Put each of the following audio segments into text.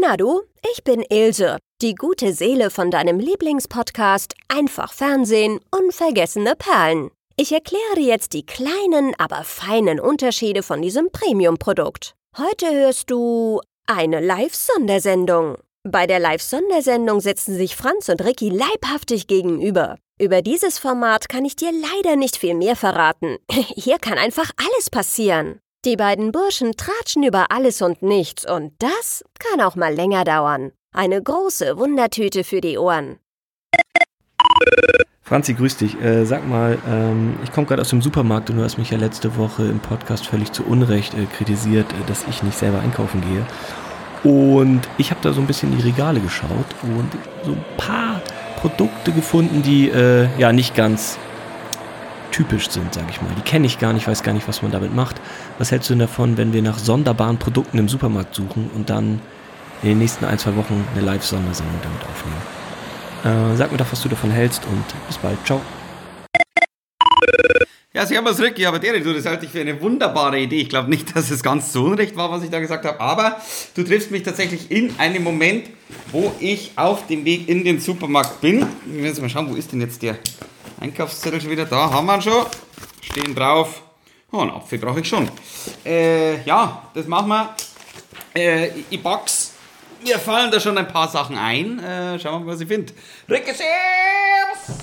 Na du, ich bin Ilse, die gute Seele von deinem Lieblingspodcast Einfach Fernsehen, unvergessene Perlen. Ich erkläre dir jetzt die kleinen, aber feinen Unterschiede von diesem Premium-Produkt. Heute hörst du eine Live-Sondersendung. Bei der Live-Sondersendung sitzen sich Franz und Ricky leibhaftig gegenüber. Über dieses Format kann ich dir leider nicht viel mehr verraten. Hier kann einfach alles passieren. Die beiden Burschen tratschen über alles und nichts und das kann auch mal länger dauern. Eine große Wundertüte für die Ohren. Franzi, grüß dich. Äh, sag mal, ähm, ich komme gerade aus dem Supermarkt und du hast mich ja letzte Woche im Podcast völlig zu Unrecht äh, kritisiert, äh, dass ich nicht selber einkaufen gehe. Und ich habe da so ein bisschen in die Regale geschaut und so ein paar Produkte gefunden, die äh, ja nicht ganz typisch sind, sage ich mal. Die kenne ich gar nicht, weiß gar nicht, was man damit macht. Was hältst du denn davon, wenn wir nach sonderbaren Produkten im Supermarkt suchen und dann in den nächsten ein, zwei Wochen eine Live-Sondersendung damit aufnehmen? Äh, sag mir doch, was du davon hältst und bis bald. Ciao. Ja, servus Ricky, aber der, du, das halte ich für eine wunderbare Idee. Ich glaube nicht, dass es ganz so unrecht war, was ich da gesagt habe, aber du triffst mich tatsächlich in einem Moment, wo ich auf dem Weg in den Supermarkt bin. Wir müssen mal schauen, wo ist denn jetzt der Einkaufszettel schon wieder? Da haben wir ihn schon. Stehen drauf. Oh, einen Apfel brauche ich schon. Äh, ja, das machen wir. Äh, ich pack's. Mir fallen da schon ein paar Sachen ein. Äh, schauen wir mal, was ich finde. Ricky, servus!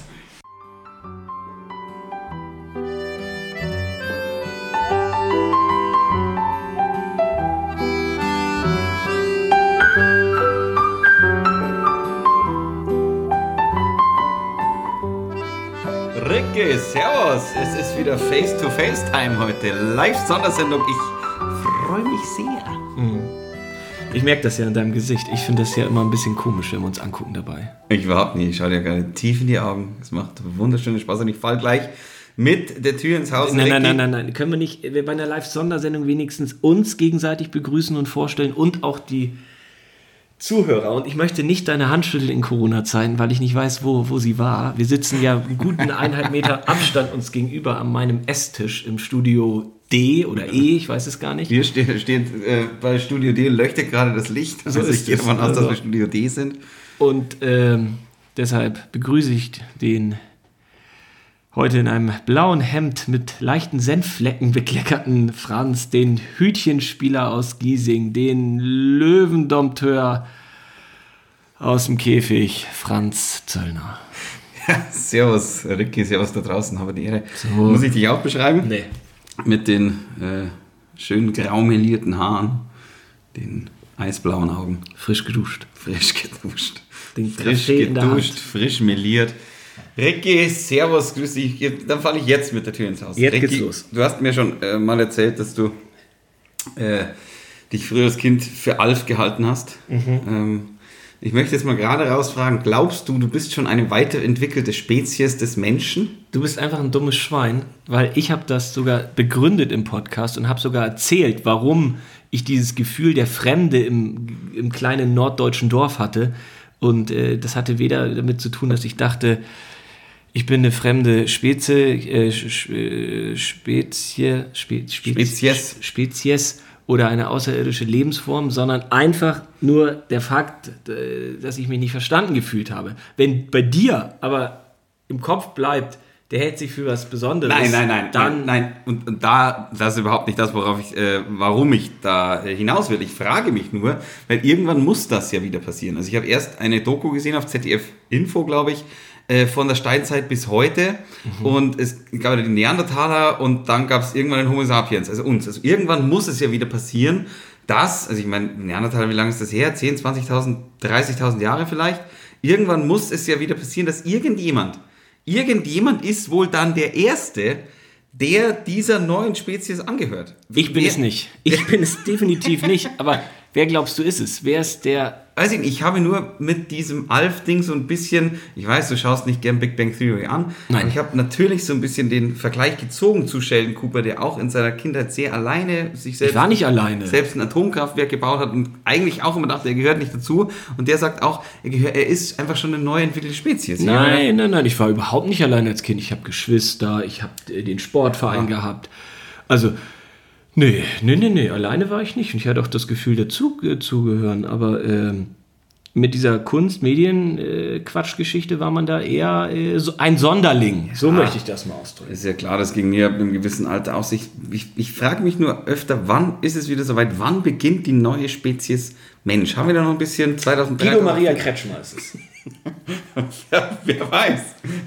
Ricke, servus. Es ist wieder Face-to-Face-Time heute. Live-Sondersendung. Ich freue mich sehr. Ich merke das ja in deinem Gesicht. Ich finde das ja immer ein bisschen komisch, wenn wir uns angucken dabei. Ich überhaupt nicht. Ich schaue dir gerade tief in die Augen. Es macht wunderschönen Spaß und ich fall gleich mit der Tür ins Haus. Nein, nein, nein, nein, nein. Können wir nicht äh, bei einer Live-Sondersendung wenigstens uns gegenseitig begrüßen und vorstellen und auch die Zuhörer? Und ich möchte nicht deine Hand schütteln in Corona-Zeiten, weil ich nicht weiß, wo, wo sie war. Wir sitzen ja einen guten eineinhalb Meter Abstand uns gegenüber an meinem Esstisch im Studio D oder E, ich weiß es gar nicht. Wir stehen, stehen äh, bei Studio D leuchtet gerade das Licht. So also ich gehe davon aus, dass Also- wir Studio D sind. Und ähm, deshalb begrüße ich den heute in einem blauen Hemd mit leichten Senfflecken bekleckerten Franz, den Hütchenspieler aus Giesing, den Löwendompteur aus dem Käfig, Franz Zöllner. Servus, Ricky, servus da draußen, habe die Ehre. Muss ich dich auch beschreiben? Nee. Mit den äh, schön graumelierten Haaren, den eisblauen Augen, Frisch geduscht. frisch geduscht. Den frisch Kaffee geduscht, frisch meliert. Ricky, servus, grüß dich. Dann falle ich jetzt mit der Tür ins Haus. Jetzt Ricky, geht's los. Du hast mir schon äh, mal erzählt, dass du äh, dich früher als Kind für Alf gehalten hast. Mhm. Ähm, ich möchte jetzt mal gerade rausfragen, glaubst du, du bist schon eine weiterentwickelte Spezies des Menschen? Du bist einfach ein dummes Schwein, weil ich habe das sogar begründet im Podcast und habe sogar erzählt, warum ich dieses Gefühl der Fremde im, im kleinen norddeutschen Dorf hatte. Und äh, das hatte weder damit zu tun, dass ich dachte, ich bin eine fremde Spezie, äh, äh, Spezie, Spe, Spe, Spezies. Spezies oder eine außerirdische Lebensform, sondern einfach nur der Fakt, äh, dass ich mich nicht verstanden gefühlt habe. Wenn bei dir aber im Kopf bleibt, der hält sich für was Besonderes, Nein, nein, nein, dann nein, nein. Und, und da, das ist überhaupt nicht das, worauf ich, äh, warum ich da äh, hinaus will. Ich frage mich nur, weil irgendwann muss das ja wieder passieren. Also ich habe erst eine Doku gesehen auf ZDF Info, glaube ich, äh, von der Steinzeit bis heute. Und es gab ja die Neandertaler und dann gab es irgendwann den Homo sapiens, also uns. Also irgendwann muss es ja wieder passieren, dass, also ich meine, Neandertaler, wie lange ist das her? 10, 20.000, 30.000 Jahre vielleicht? Irgendwann muss es ja wieder passieren, dass irgendjemand, irgendjemand ist wohl dann der Erste, der dieser neuen Spezies angehört. ich bin Wer- es nicht. Ich bin es definitiv nicht. Aber wer glaubst du ist es? Wer ist der Weiß ich nicht, ich habe nur mit diesem Alf-Ding so ein bisschen, ich weiß, du schaust nicht gern Big Bang Theory an, Nein. aber ich habe natürlich so ein bisschen den Vergleich gezogen zu Sheldon Cooper, der auch in seiner Kindheit sehr alleine sich selbst, Ich war nicht alleine. selbst ein Atomkraftwerk gebaut hat und eigentlich auch immer dachte, er gehört nicht dazu. Und der sagt auch, er, gehört, er ist einfach schon eine neu entwickelte Spezies. Nein, nein, nein, ich war überhaupt nicht allein als Kind. Ich habe Geschwister, ich habe äh, den Sportverein gehabt. Also Nee, nee, nee, nee, alleine war ich nicht. Und ich hatte auch das Gefühl, dazu äh, zugehören. Aber ähm, mit dieser Kunst-Medien-Quatschgeschichte war man da eher äh, so ein Sonderling. So möchte ich das mal ausdrücken. Ist ja klar, das ging mir ab einem gewissen Alter aus. Ich, ich, ich frage mich nur öfter, wann ist es wieder soweit? Wann beginnt die neue Spezies Mensch? Haben wir da noch ein bisschen 2003? Guido Maria Kretschmer ist es. Ja, wer weiß.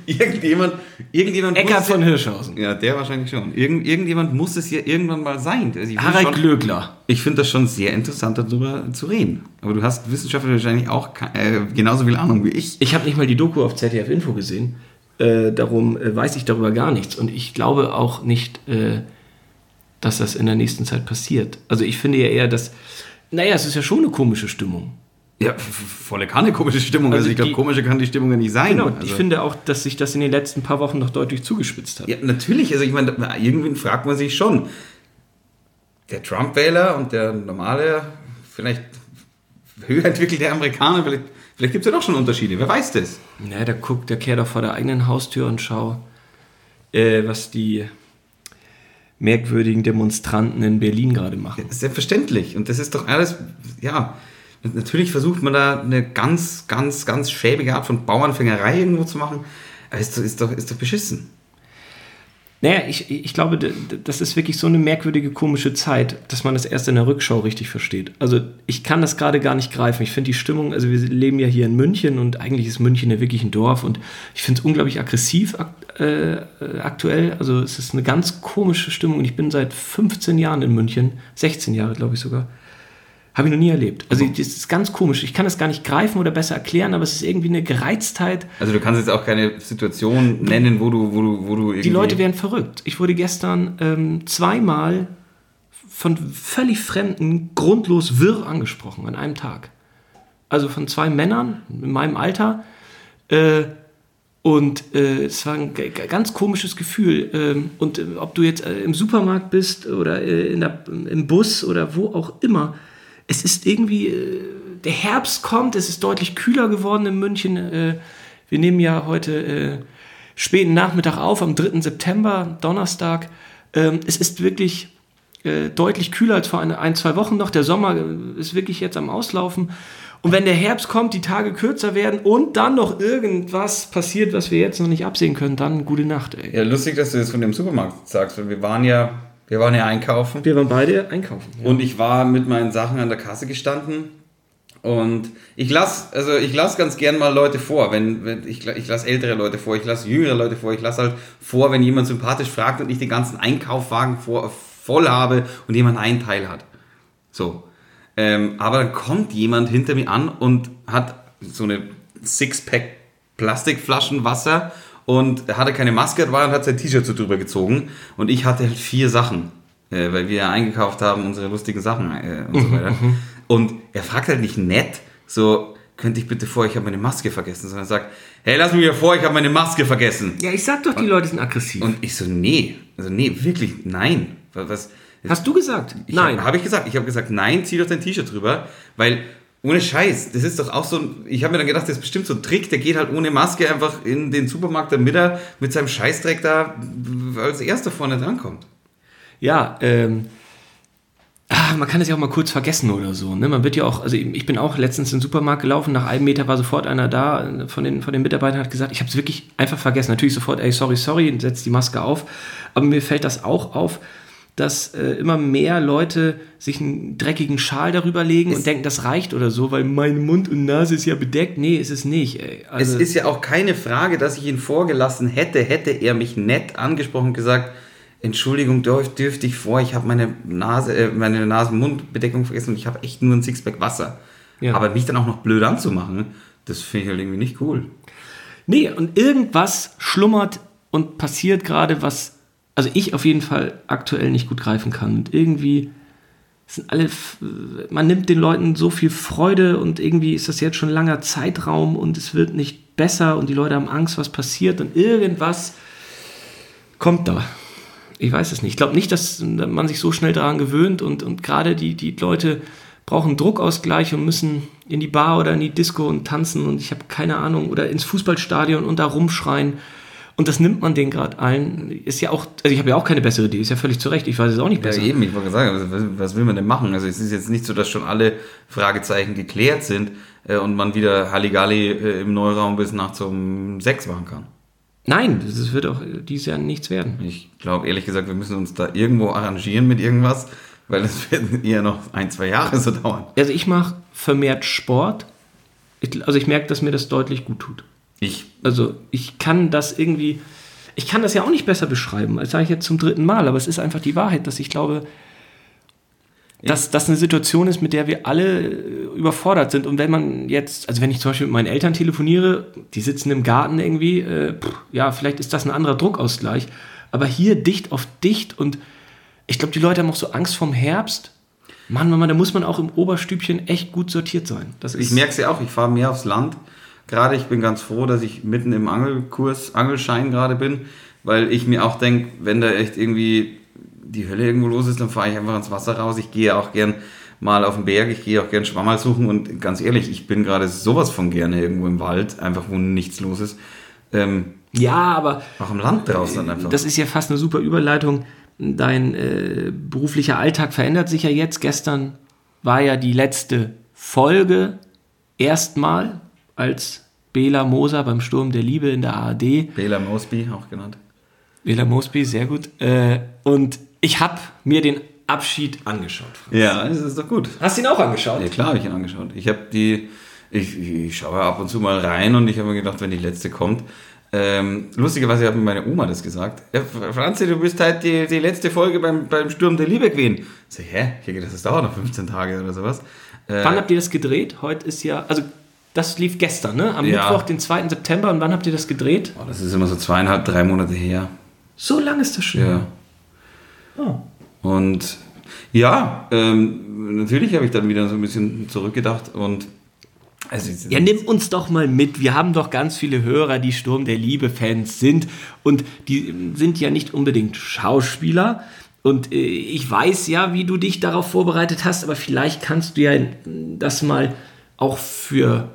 Irgendjemand, irgendjemand Eckart von Hirschhausen. Ja, der wahrscheinlich schon. Irgend, irgendjemand muss es ja irgendwann mal sein. Also ich Harald schon- Glöckler. Ich finde das schon sehr interessant, darüber zu reden. Aber du hast wissenschaftlich wahrscheinlich auch äh, genauso viel Ahnung wie ich. Ich habe nicht mal die Doku auf ZDF Info gesehen. Äh, darum äh, weiß ich darüber gar nichts. Und ich glaube auch nicht, äh, dass das in der nächsten Zeit passiert. Also ich finde ja eher, dass, naja, es ist ja schon eine komische Stimmung. Ja, volle Kanne komische Stimmung. Also, Also ich glaube, komischer kann die Stimmung ja nicht sein. Genau, also. ich finde auch, dass sich das in den letzten paar Wochen noch deutlich zugespitzt hat. Ja, natürlich. Also ich meine, irgendwann fragt man sich schon, der Trump-Wähler und der normale, vielleicht höher entwickelte Amerikaner, vielleicht, vielleicht gibt es ja doch schon Unterschiede. Wer weiß das? Na, da guckt der Kerl doch vor der eigenen Haustür und schau, äh, was die merkwürdigen Demonstranten in Berlin gerade machen. Selbstverständlich. Und das ist doch alles, ja, natürlich versucht man da eine ganz, ganz, ganz schäbige Art von Bauernfängerei irgendwo zu machen. Ist doch, ist doch, ist doch beschissen. Naja, ich, ich glaube, das ist wirklich so eine merkwürdige, komische Zeit, dass man das erst in der Rückschau richtig versteht. Also ich kann das gerade gar nicht greifen. Ich finde die Stimmung, also wir leben ja hier in München und eigentlich ist München ja wirklich ein Dorf und ich finde es unglaublich aggressiv äh, aktuell. Also es ist eine ganz komische Stimmung und ich bin seit 15 Jahren in München, 16 Jahre glaube ich sogar. Habe ich noch nie erlebt. Also das ist ganz komisch. Ich kann das gar nicht greifen oder besser erklären, aber es ist irgendwie eine Gereiztheit. Also du kannst jetzt auch keine Situation nennen, wo du, wo du, wo du irgendwie... Die Leute werden verrückt. Ich wurde gestern ähm, zweimal von völlig Fremden grundlos wirr angesprochen an einem Tag. Also von zwei Männern in meinem Alter. Äh, und äh, es war ein ganz komisches Gefühl. Ähm, und äh, ob du jetzt äh, im Supermarkt bist oder äh, in der, im Bus oder wo auch immer, es ist irgendwie, äh, der Herbst kommt, es ist deutlich kühler geworden in München. Äh, wir nehmen ja heute äh, späten Nachmittag auf, am 3. September, Donnerstag. Ähm, es ist wirklich deutlich kühler als vor ein, zwei Wochen noch. Der Sommer ist wirklich jetzt am Auslaufen. Und wenn der Herbst kommt, die Tage kürzer werden und dann noch irgendwas passiert, was wir jetzt noch nicht absehen können, dann gute Nacht, ey. Ja, lustig, dass du das von dem Supermarkt sagst, weil wir waren ja, wir waren ja einkaufen. Wir waren beide einkaufen. Und ich war mit meinen Sachen an der Kasse gestanden. Und ich lasse also ich lass ganz gern mal Leute vor, wenn, wenn ich, ich lasse ältere Leute vor, ich lasse jüngere Leute vor, ich lasse halt vor, wenn jemand sympathisch fragt und ich den ganzen Einkaufwagen vor, voll habe und jemand einen Teil hat. So. Ähm, aber dann kommt jemand hinter mir an und hat so eine Sixpack Plastikflaschen Wasser und hatte keine Maske dabei und hat sein T-Shirt so drüber gezogen. Und ich hatte halt vier Sachen, äh, weil wir ja eingekauft haben, unsere lustigen Sachen äh, und so weiter. Und er fragt halt nicht nett, so, könnte ich bitte vor, ich habe meine Maske vergessen, sondern sagt, hey, lass mich wieder vor, ich habe meine Maske vergessen. Ja, ich sag doch, die Leute sind aggressiv. Und ich so, nee, also nee, wirklich, nein. Was, was Hast du gesagt? ich Nein. Habe hab ich gesagt. Ich habe gesagt, nein, zieh doch dein T-Shirt drüber, weil ohne Scheiß, das ist doch auch so ich habe mir dann gedacht, das ist bestimmt so ein Trick, der geht halt ohne Maske einfach in den Supermarkt, damit er mit seinem Scheißdreck da als erster vorne drankommt. Ja, ähm, ah, man kann es ja auch mal kurz vergessen oder so. Ne? Man wird ja auch, also ich bin auch letztens in den Supermarkt gelaufen, nach einem Meter war sofort einer da von den, von den Mitarbeitern hat gesagt, ich habe es wirklich einfach vergessen. Natürlich sofort, ey, sorry, sorry, und setzt die Maske auf. Aber mir fällt das auch auf, dass äh, immer mehr Leute sich einen dreckigen Schal darüber legen und denken, das reicht oder so, weil mein Mund und Nase ist ja bedeckt. Nee, ist es nicht. Ey. Also, es ist ja auch keine Frage, dass ich ihn vorgelassen hätte, hätte er mich nett angesprochen und gesagt, Entschuldigung, dürf, dürfte ich vor, ich habe meine Nase, äh, meine Nasen-Mund-Bedeckung vergessen und ich habe echt nur ein Sixpack Wasser. Ja. Aber mich dann auch noch blöd anzumachen, das finde ich halt irgendwie nicht cool. Nee, und irgendwas schlummert und passiert gerade, was, also ich auf jeden Fall aktuell nicht gut greifen kann. Und irgendwie sind alle, man nimmt den Leuten so viel Freude und irgendwie ist das jetzt schon ein langer Zeitraum und es wird nicht besser und die Leute haben Angst, was passiert und irgendwas kommt da. Ich weiß es nicht. Ich glaube nicht, dass man sich so schnell daran gewöhnt und, und gerade die, die Leute brauchen Druckausgleich und müssen in die Bar oder in die Disco und tanzen und ich habe keine Ahnung oder ins Fußballstadion und da rumschreien. Und das nimmt man den gerade allen. Ist ja auch, also ich habe ja auch keine bessere Idee, ist ja völlig zu Recht. Ich weiß es auch nicht besser. Ja, eben, ich wollte sagen, was, was will man denn machen? Also es ist jetzt nicht so, dass schon alle Fragezeichen geklärt sind äh, und man wieder Halligalli äh, im Neuraum bis nachts um sechs machen kann. Nein, das wird auch dieses Jahr nichts werden. Ich glaube ehrlich gesagt, wir müssen uns da irgendwo arrangieren mit irgendwas, weil es wird eher noch ein, zwei Jahre so dauern. Also ich mache vermehrt Sport. Ich, also ich merke, dass mir das deutlich gut tut. Ich, Also ich kann das irgendwie, ich kann das ja auch nicht besser beschreiben, das sage ich jetzt zum dritten Mal, aber es ist einfach die Wahrheit, dass ich glaube, dass das eine Situation ist, mit der wir alle äh, überfordert sind. Und wenn man jetzt, also wenn ich zum Beispiel mit meinen Eltern telefoniere, die sitzen im Garten irgendwie, äh, pff, ja, vielleicht ist das ein anderer Druckausgleich, aber hier dicht auf dicht und ich glaube, die Leute haben auch so Angst vorm Herbst. Mann, Mann, Mann, da muss man auch im Oberstübchen echt gut sortiert sein. Das ich merke es ja auch, ich fahre mehr aufs Land. Gerade ich bin ganz froh, dass ich mitten im Angelkurs, Angelschein gerade bin, weil ich mir auch denke, wenn da echt irgendwie die Hölle irgendwo los ist, dann fahre ich einfach ins Wasser raus. Ich gehe auch gern mal auf den Berg, ich gehe auch gern Schwammerl suchen und ganz ehrlich, ich bin gerade sowas von gerne irgendwo im Wald, einfach wo nichts los ist. Ähm, ja, aber auch im Land draußen dann einfach. Das ist ja fast eine super Überleitung. Dein äh, beruflicher Alltag verändert sich ja jetzt. Gestern war ja die letzte Folge erstmal als Bela Moser beim Sturm der Liebe in der ARD. Bela Mosby auch genannt. Bela Mosby, sehr gut. Äh, und ich habe mir den Abschied angeschaut. Ja, das ist doch gut. Hast du ihn auch angeschaut? Ja, klar habe ich ihn angeschaut. Ich habe die, ich, ich schaue ab und zu mal rein und ich habe mir gedacht, wenn die letzte kommt, ähm, lustigerweise hat mir meine Oma das gesagt. Ja, Franzi, du bist halt die, die letzte Folge beim, beim Sturm der Liebe gewesen. So, hä? Ich denke, das dauert noch 15 Tage oder sowas. Äh, Wann habt ihr das gedreht? Heute ist ja, also das lief gestern, ne? Am Ja. Mittwoch, den 2. September. Und wann habt ihr das gedreht? oh, das ist immer so zweieinhalb, drei Monate her. So lange ist das schon. Ja. Oh. Und ja, ähm, natürlich habe ich dann wieder so ein bisschen zurückgedacht und also, Ja, nimm uns doch mal mit. Wir haben doch ganz viele Hörer, die Sturm der Liebe-Fans sind. Und die sind ja nicht unbedingt Schauspieler. Und äh, ich weiß ja, wie du dich darauf vorbereitet hast, aber vielleicht kannst du ja das mal auch für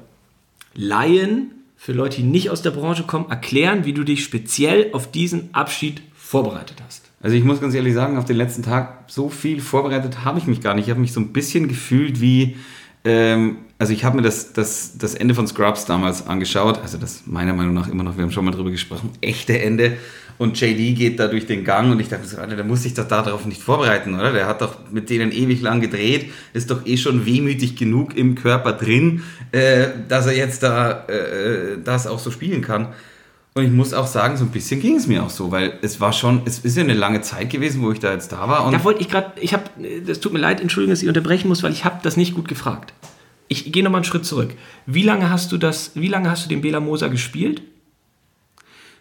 Laien, für Leute, die nicht aus der Branche kommen, erklären, wie du dich speziell auf diesen Abschied vorbereitet hast. Also ich muss ganz ehrlich sagen, auf den letzten Tag so viel vorbereitet habe ich mich gar nicht. Ich habe mich so ein bisschen gefühlt wie, ähm, also ich habe mir das, das, das Ende von Scrubs damals angeschaut, also das meiner Meinung nach immer noch, wir haben schon mal drüber gesprochen, echte Ende. Und JD geht da durch den Gang und ich dachte so, Alter, der muss sich doch darauf nicht vorbereiten, oder? Der hat doch mit denen ewig lang gedreht, ist doch eh schon wehmütig genug im Körper drin, äh, dass er jetzt da äh, das auch so spielen kann. Und ich muss auch sagen, so ein bisschen ging es mir auch so, weil es war schon, es ist ja eine lange Zeit gewesen, wo ich da jetzt da war. Da wollte ich gerade, ich habe, das tut mir leid, Entschuldigung, dass ich unterbrechen muss, weil ich habe das nicht gut gefragt. Ich gehe nochmal einen Schritt zurück. Wie lange hast du das, wie lange hast du den Bela Moser gespielt?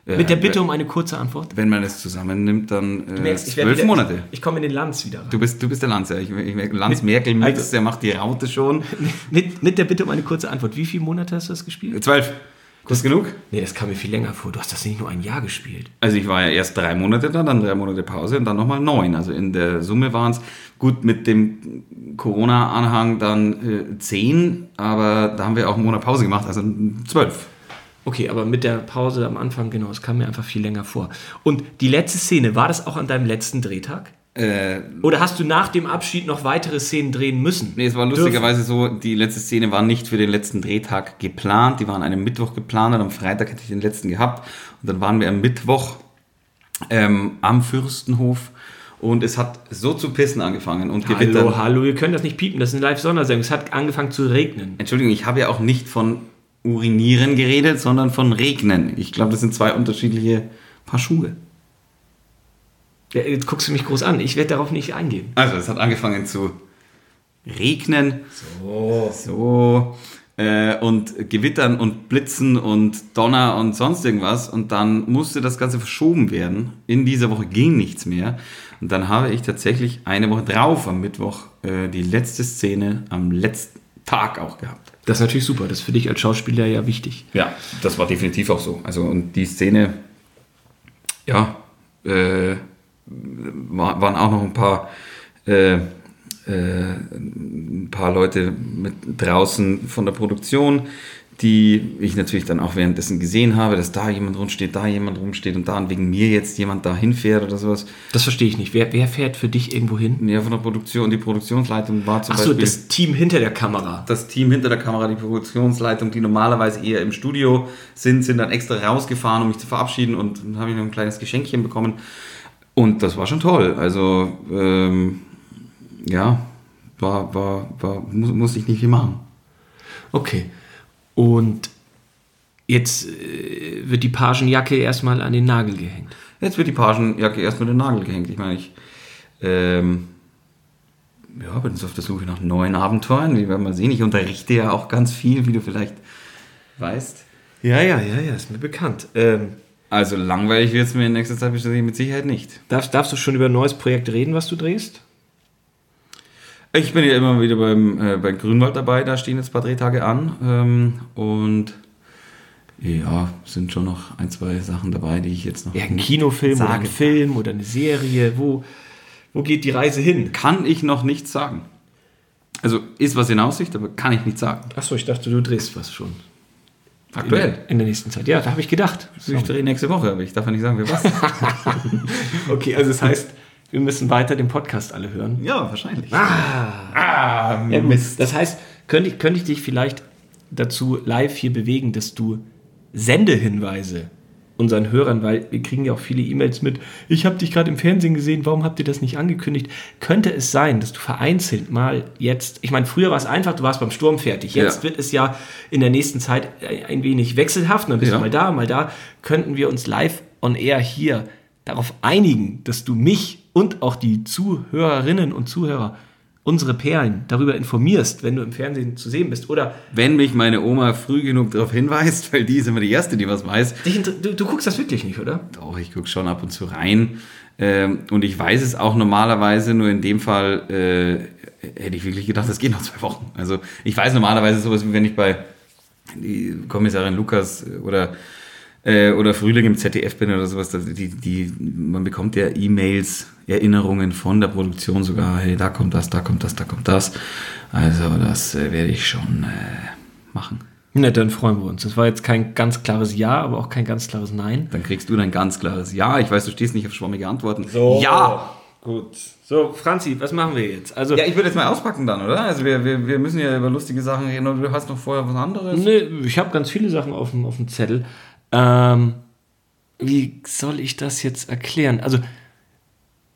Äh, Mit der Bitte um eine kurze Antwort. Wenn man es zusammennimmt, dann äh, merkst, zwölf wieder- Monate. Ich, ich komme in den Lanz wieder rein. Du bist, du bist der Lanz, ja. Ich, ich, merke, Lanz Merkel Mix, also- der macht die Raute schon. Mit, mit der Bitte um eine kurze Antwort. Wie viele Monate hast du das gespielt? Zwölf. Kurz genug? Nee, das kam mir viel länger vor. Du hast das nicht nur ein Jahr gespielt. Also ich war ja erst drei Monate da, dann drei Monate Pause und dann nochmal neun. Also in der Summe waren es gut mit dem Corona-Anhang dann äh, zehn, aber da haben wir auch einen Monat Pause gemacht, also zwölf. Okay, aber mit der Pause am Anfang, genau, es kam mir einfach viel länger vor. Und die letzte Szene, war das auch an deinem letzten Drehtag? Äh, Oder hast du nach dem Abschied noch weitere Szenen drehen müssen? Nee, es war lustigerweise so, die letzte Szene war nicht für den letzten Drehtag geplant. Die waren an einem Mittwoch geplant und am Freitag hätte ich den letzten gehabt. Und dann waren wir am Mittwoch ähm, am Fürstenhof und es hat so zu pissen angefangen und gewittern. Hallo, hallo, ihr könnt das nicht piepen, das ist eine Live-Sondersendung. Es hat angefangen zu regnen. Entschuldigung, ich habe ja auch nicht von Urinieren geredet, sondern von Regnen. Ich glaube, das sind zwei unterschiedliche Paar Schuhe. Ja, jetzt guckst du mich groß an, ich werde darauf nicht eingehen. Also, es hat angefangen zu regnen. So. So. Äh, und Gewittern und Blitzen und Donner und sonst irgendwas. Und dann musste das Ganze verschoben werden. In dieser Woche ging nichts mehr. Und dann habe ich tatsächlich eine Woche drauf am Mittwoch äh, die letzte Szene am letzten Tag auch gehabt. Das ist natürlich super, das ist für dich als Schauspieler ja wichtig. Ja, das war definitiv auch so. Also und die Szene, ja, äh, war, waren auch noch ein paar, äh, äh, ein paar Leute mit draußen von der Produktion, die ich natürlich dann auch währenddessen gesehen habe, dass da jemand rumsteht, da jemand rumsteht und da und wegen mir jetzt jemand da hinfährt oder sowas. Das verstehe ich nicht. Wer, wer fährt für dich irgendwo hin? Ja, von der Produktion, die Produktionsleitung war zum Achso, Beispiel das Team hinter der Kamera. das Team hinter der Kamera, die Produktionsleitung, die normalerweise eher im Studio sind, sind dann extra rausgefahren, um mich zu verabschieden und dann habe ich noch ein kleines Geschenkchen bekommen. Und das war schon toll. Also, ähm, ja, war, war, war, muss, musste ich nicht viel machen. Okay. Und jetzt äh, wird die Pagenjacke erstmal an den Nagel gehängt. Jetzt wird die Pagenjacke erst mit den Nagel gehängt. Ich meine, ich ähm, ja, bin jetzt auf der Suche nach neuen Abenteuern. Wir werden mal sehen. Ich unterrichte ja auch ganz viel, wie du vielleicht weißt. Ja, ja, ja, ja, ist mir bekannt. Ähm, Also langweilig wird es mir in nächster Zeit mit Sicherheit nicht. darfst, darfst du schon über ein neues Projekt reden, was du drehst? Ich bin ja immer wieder beim, äh, bei Grünwald dabei, da stehen jetzt ein paar Drehtage an. Ähm, und ja, sind schon noch ein, zwei Sachen dabei, die ich jetzt noch Ja, ein Kinofilm oder ein Sage. Film oder eine Serie. Wo, wo geht die Reise hin? kann ich noch nichts sagen. Also ist was in Aussicht, aber kann ich nicht sagen. Achso, ich dachte, du drehst was schon. In Aktuell. der, in der nächsten Zeit. Ja, da habe ich gedacht. Ich drehe nächste Woche, aber ich darf ja nicht sagen, wer was. Okay, also das heißt, wir müssen weiter den Podcast alle hören. ja, wahrscheinlich. Ah, ja, gut. Das heißt, könnte ich, könnte ich dich vielleicht dazu live hier bewegen, dass du Sendehinweise unseren Hörern, weil wir kriegen ja auch viele E-Mails mit, ich habe dich gerade im Fernsehen gesehen, warum habt ihr das nicht angekündigt? Könnte es sein, dass du vereinzelt mal jetzt, ich meine, früher war es einfach, du warst beim Sturm fertig, jetzt Ja. wird es ja in der nächsten Zeit ein wenig wechselhaft, dann bist Ja. du mal da, mal da, könnten wir uns live on air hier darauf einigen, dass du mich und auch die Zuhörerinnen und Zuhörer unsere Perlen darüber informierst, wenn du im Fernsehen zu sehen bist. Oder Wenn mich meine Oma früh genug darauf hinweist, weil die ist immer die Erste, die was weiß. du, du guckst das wirklich nicht, oder? Doch, ich gucke schon ab und zu rein. Ähm, und ich weiß es auch normalerweise, nur in dem Fall äh, hätte ich wirklich gedacht, das geht noch zwei Wochen. Also ich weiß normalerweise sowas, wie wenn ich bei die Kommissarin Lukas äh, oder, äh, oder Frühling im ZDF bin oder sowas. das- Die, die, man bekommt ja E-Mails, Erinnerungen von der Produktion sogar, hey, da kommt das, da kommt das, da kommt das. Also das äh, werde ich schon äh, machen. Na, dann freuen wir uns. Das war jetzt kein ganz klares Ja, aber auch kein ganz klares Nein. Dann kriegst du ein ganz klares Ja. Ich weiß, du stehst nicht auf schwammige Antworten. Ja! Gut. So, Franzi, was machen wir jetzt? Also, Ja, ich würde jetzt mal auspacken dann, oder? Also wir, wir, wir müssen ja über lustige Sachen reden du hast noch vorher was anderes. ne, ich habe ganz viele Sachen auf dem, auf dem Zettel. Ähm, wie soll ich das jetzt erklären? Also,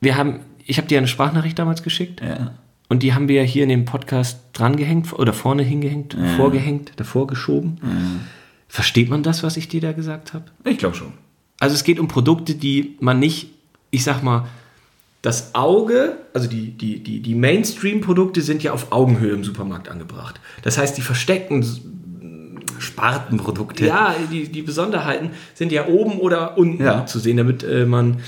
wir haben, ich habe dir eine Sprachnachricht damals geschickt. Ja. Und die haben wir hier in dem Podcast drangehängt oder vorne hingehängt, vorgehängt, davor geschoben. Versteht man das, was ich dir da gesagt habe? Ich glaube schon. Also es geht um Produkte, die man nicht, ich sag mal, das Auge, also die, die, die, die Mainstream-Produkte sind ja auf Augenhöhe im Supermarkt angebracht. Das heißt, die versteckten, Spartenprodukte. ja, die, die Besonderheiten sind ja oben oder unten Ja. zu sehen, damit äh, man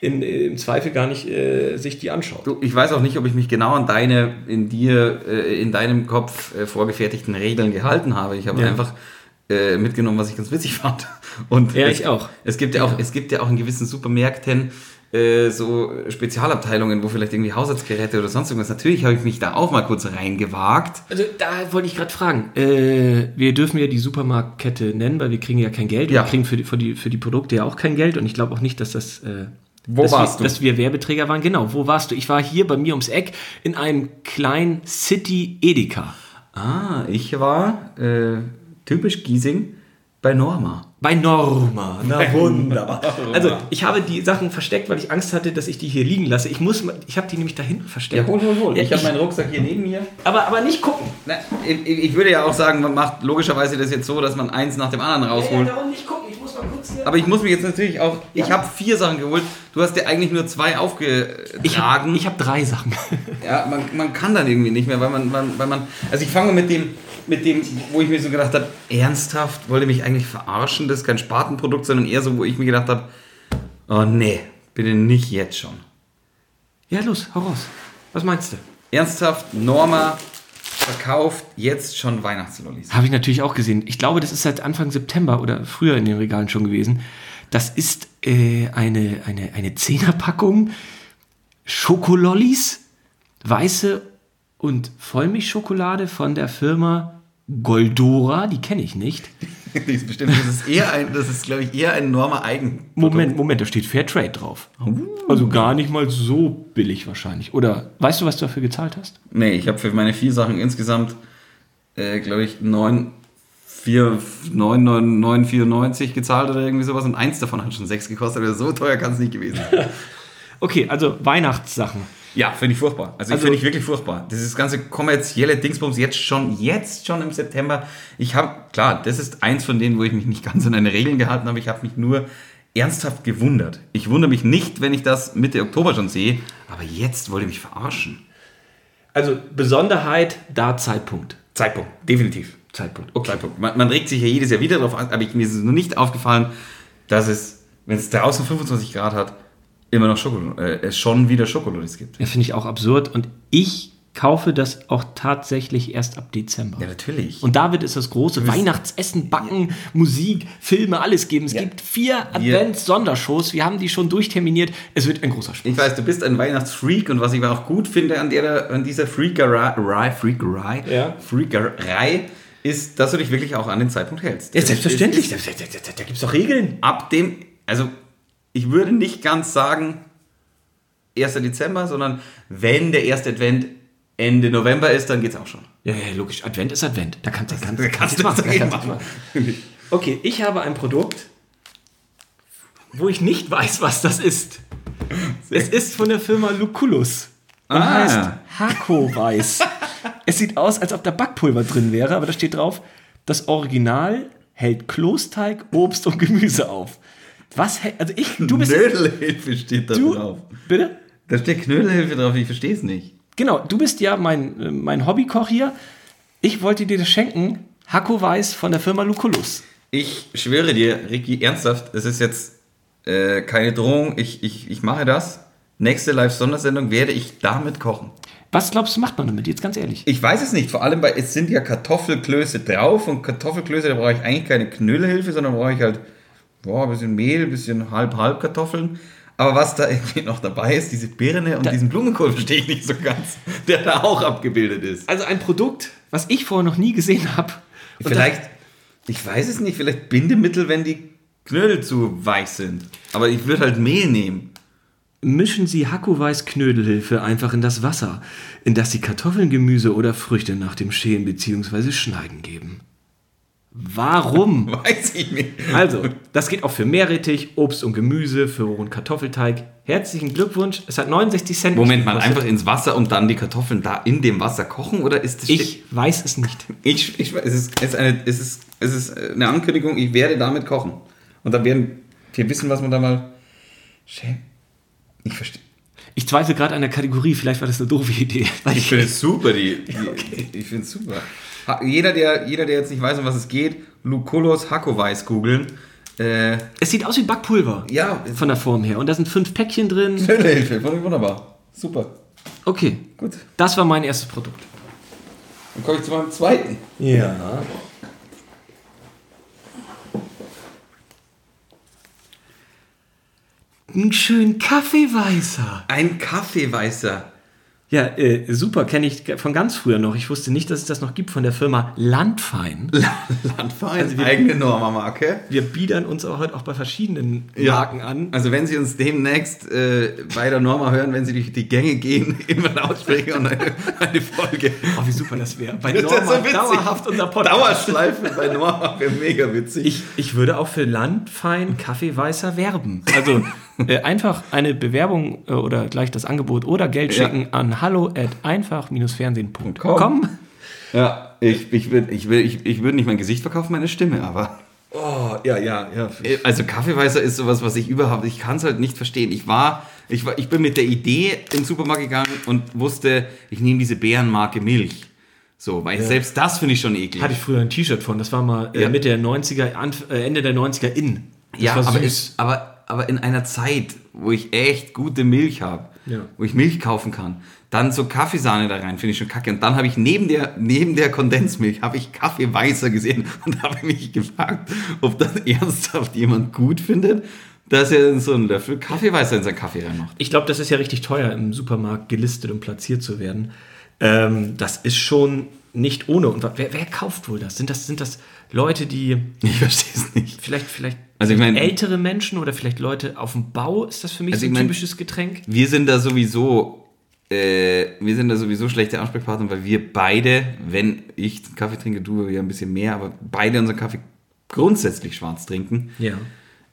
in, im Zweifel gar nicht äh, sich die anschaut. Du, ich weiß auch nicht, ob ich mich genau an deine, in dir, äh, in deinem Kopf äh, vorgefertigten Regeln gehalten habe. Ich habe Ja. einfach äh, mitgenommen, was ich ganz witzig fand. Und Ja, es, ich auch. Es gibt ja auch, es gibt ja auch in gewissen Supermärkten äh, so Spezialabteilungen, wo vielleicht irgendwie Haushaltsgeräte oder sonst irgendwas. Natürlich habe ich mich da auch mal kurz reingewagt. Also da wollte ich gerade fragen. Äh, wir dürfen ja die Supermarktkette nennen, weil wir kriegen ja kein Geld. Ja. Wir kriegen für die, für, die, für die Produkte ja auch kein Geld. Und ich glaube auch nicht, dass das... Äh, Wo dass warst wir, du? Dass wir Werbeträger waren. Genau, wo warst du? Ich war hier bei mir ums Eck in einem kleinen City Edeka. Ah, ich war äh, typisch Giesing bei Norma. Bei Norma. Na wunderbar. Also ich habe die Sachen versteckt, weil ich Angst hatte, dass ich die hier liegen lasse. Ich muss, ich habe die nämlich da hinten versteckt. Ja, ich habe meinen Rucksack hier neben mir. aber, aber nicht gucken. Na, ich, ich würde ja auch sagen, man macht logischerweise das jetzt so, dass man eins nach dem anderen rausholt. darum nicht gucken. Aber ich muss mich jetzt natürlich auch. Ich Ja. habe vier Sachen geholt. Du hast dir eigentlich nur zwei ich habe aufgetragen. ich hab drei Sachen. ja, man, man kann dann irgendwie nicht mehr, weil man, man, weil man. Also ich fange mit dem, mit dem, wo ich mir so gedacht habe, ernsthaft, wollte mich eigentlich verarschen, das ist kein Spatenprodukt, sondern eher so, wo ich mir gedacht habe, oh nee, bitte nicht jetzt schon. Ja, los, hau raus. Was meinst du? Ernsthaft, Norma verkauft jetzt schon Weihnachtslollis. Habe ich natürlich auch gesehen. Ich glaube, das ist seit Anfang September oder früher in den Regalen schon gewesen. Das ist äh, eine, eine, eine Zehnerpackung Schokolollis, weiße und Vollmilchschokolade von der Firma Goldora, die kenne ich nicht. Das ist bestimmt, das ist eher ein, das ist, glaube ich, eher ein enormer Eigen. Moment, Moment, da steht Fairtrade drauf. Also gar nicht mal so billig wahrscheinlich. Oder weißt du, was du dafür gezahlt hast? Nee, ich habe für meine vier Sachen insgesamt, äh, glaube ich, 9, 4, 9, 9, 9,94 gezahlt oder irgendwie sowas und eins davon hat schon 6 gekostet. Also so teuer kann es nicht gewesen sein. Okay, also Weihnachtssachen. Ja, finde ich furchtbar. Also, Also- finde ich wirklich furchtbar. Dieses ganze kommerzielle Dingsbums jetzt schon, jetzt schon im September. Ich habe, klar, das ist eins von denen, wo ich mich nicht ganz an eine Regeln gehalten habe. Ich habe mich nur ernsthaft gewundert. Ich wundere mich nicht, wenn ich das Mitte Oktober schon sehe, aber jetzt wollte ich mich verarschen. Also Besonderheit, da Zeitpunkt. Zeitpunkt, definitiv. Zeitpunkt. Okay. Zeitpunkt. Man, man regt sich ja jedes Jahr wieder drauf an, aber ich, mir ist es nur nicht aufgefallen, dass es, wenn es draußen 25 Grad hat, immer noch Schokol äh, es schon wieder Schokoloris gibt. Ja, finde ich auch absurd. Und ich kaufe das auch tatsächlich erst ab Dezember. Ja, natürlich. Und da wird es das große Weihnachtsessen, Backen, Musik, Filme, alles geben. Es Ja. gibt vier Advents-Sondershows. Wir haben die schon durchterminiert. Es wird ein großer Spaß. Ich weiß, du bist ein Weihnachtsfreak und was ich auch gut finde an, der, an dieser Freakerei, Freakerei, Ja. Freakerei ist, dass du dich wirklich auch an den Zeitpunkt hältst. Ja, selbstverständlich. Da, ist- da, da, da gibt es doch Regeln. Ab dem, also ich würde nicht ganz sagen 1. Dezember, sondern wenn der erste Advent Ende November ist, dann geht's auch schon. Ja, ja, logisch. Advent ist Advent. Da kannst, kannst, Da kannst du das da kannst machen. Okay, ich habe ein Produkt, wo ich nicht weiß, was das ist. Es ist von der Firma Lucullus und Ah. heißt Hako Weiß. es sieht aus, als ob da Backpulver drin wäre, aber da steht drauf, das Original hält Klosteig, Obst und Gemüse auf. Was also ich, du bist, Knödelhilfe steht da du, drauf. bitte? Da steht Knödelhilfe drauf, ich verstehe es nicht. Genau, du bist ja mein, äh, mein Hobbykoch hier. Ich wollte dir das schenken, Hako Weiß von der Firma Lucullus. Ich schwöre dir, Ricky, ernsthaft, es ist jetzt äh, keine Drohung, ich, ich, ich mache das. Nächste Live-Sondersendung werde ich damit kochen. Was glaubst du, macht man damit? Jetzt ganz ehrlich. Ich weiß es nicht, vor allem, weil es sind ja Kartoffelklöße drauf und Kartoffelklöße, da brauche ich eigentlich keine Knödelhilfe, sondern brauche ich halt boah, ein bisschen Mehl, ein bisschen halb-halb Kartoffeln. Aber was da irgendwie noch dabei ist, diese Birne und Da- diesen Blumenkohl verstehe ich nicht so ganz, der da auch abgebildet ist. Also ein Produkt, was ich vorher noch nie gesehen habe. Vielleicht, ich weiß es nicht, vielleicht Bindemittel, wenn die Knödel zu weich sind. Aber ich würde halt Mehl nehmen. Mischen Sie Hako-Weiß Knödelhilfe einfach in das Wasser, in das Sie Kartoffeln, Gemüse oder Früchte nach dem Schälen bzw. Schneiden geben. Warum? Weiß ich nicht. Also, das geht auch für Meerrettich, Obst und Gemüse, für rohen Kartoffelteig. Herzlichen Glückwunsch. Es hat 69 Cent. Moment mal, einfach ins Wasser und dann die Kartoffeln da in dem Wasser kochen? Oder ist das Ich weiß es nicht. Ich, ich, es, ist, es, ist eine, es, ist, es ist eine Ankündigung, ich werde damit kochen. Und dann werden wir wissen, was man da mal. Schä- Ich verstehe. Ich zweifle gerade an der Kategorie. Vielleicht war das eine doofe Idee. Ich finde es super, die, die ich finde es super. Jeder der, jeder, der jetzt nicht weiß, um was es geht, Lucullus Hackovais googeln. Äh, es sieht aus wie Backpulver. ja, Von der Form her. Und da sind fünf Päckchen drin. Hilfe, wunderbar. Super. Okay. Gut. Das war mein erstes Produkt. Dann komme ich zu meinem zweiten. Ja. Einen schönen Kaffeeweißer. Ein Kaffeeweißer. Ja, äh, super, kenne ich von ganz früher noch. Ich wusste nicht, dass es das noch gibt von der Firma Landfein. Landverein, Also wir- eigene Norma-Marke. Wir biedern uns auch heute auch bei verschiedenen Ja. Marken an. Also wenn Sie uns demnächst äh, bei der Norma hören, wenn Sie durch die Gänge gehen, immer Lautsprecher und eine, eine Folge. Oh, wie super das wäre. Bei Norma so dauerhaft unser Podcast. Dauerschleife bei Norma wäre mega witzig. Ich, ich würde auch für Landfein Kaffeeweißer werben. Also äh, einfach eine Bewerbung äh, oder gleich das Angebot oder Geld Ja. schicken an hallo at einfach-fernsehen.com. Komm. ja, ich, ich würde ich ich, ich würd nicht mein Gesicht verkaufen, meine Stimme, aber. Oh, ja, ja, ja. Äh, Also Kaffeeweißer ist sowas, was ich überhaupt, ich kann es halt nicht verstehen. Ich war, ich war, ich bin mit der Idee in den Supermarkt gegangen und wusste, ich nehme diese Bärenmarke Milch. So, weil selbst das finde ich schon eklig. Hatte ich früher ein T-Shirt von. Das war mal äh, Ja. Mitte der 90er, Anf äh, Ende der 90er in. Das ja, war aber, ich, aber, aber in einer Zeit, wo ich echt gute Milch habe, Ja. wo ich Milch kaufen kann, dann so Kaffeesahne da rein, finde ich schon kacke. Und dann habe ich neben der, neben der Kondensmilch, habe ich Kaffeeweißer gesehen und habe mich gefragt, ob das ernsthaft jemand gut findet, dass er so einen Löffel Kaffeeweißer in seinen Kaffee reinmacht. Ich glaube, das ist ja richtig teuer, im Supermarkt gelistet und platziert zu werden. Ähm, das ist schon nicht ohne. Und wer, wer kauft wohl das? Sind das, sind das Leute, die Ich verstehe es nicht. vielleicht, vielleicht Also ich mein- ältere Menschen oder vielleicht Leute auf dem Bau? Ist das für mich Also so ich ein mein- typisches Getränk? Wir sind da sowieso, äh, wir sind da sowieso schlechte Ansprechpartner, weil wir beide, wenn ich Kaffee trinke, du ja ein bisschen mehr, aber beide unseren Kaffee grundsätzlich schwarz trinken. Ja.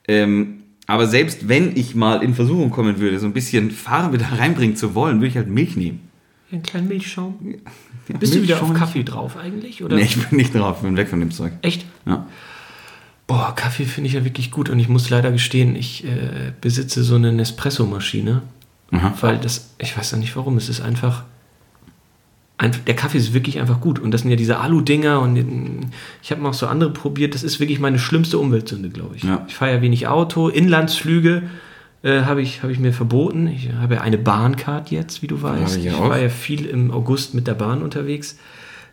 Ähm, aber selbst wenn ich mal in Versuchung kommen würde, so ein bisschen Farbe da reinbringen zu wollen, würde ich halt Milch nehmen. Einen kleinen Milchschaum. Ja, Bist du wieder auf Kaffee drauf eigentlich? Oder? Nee, ich bin nicht drauf, bin weg von dem Zeug. Echt? Ja. Boah, Kaffee finde ich ja wirklich gut und ich muss leider gestehen, ich äh, besitze so eine Nespresso-Maschine, weil das, ich weiß ja nicht warum, es ist einfach, einfach, der Kaffee ist wirklich einfach gut und das sind ja diese Alu-Dinger und ich habe mal auch so andere probiert, das ist wirklich meine schlimmste Umweltsünde, glaube ich. Ja. Ich fahre ja wenig Auto, Inlandsflüge äh, habe ich, hab ich mir verboten, ich habe ja eine Bahncard jetzt, wie du weißt, ich ja ich auch. war ja viel im August mit der Bahn unterwegs.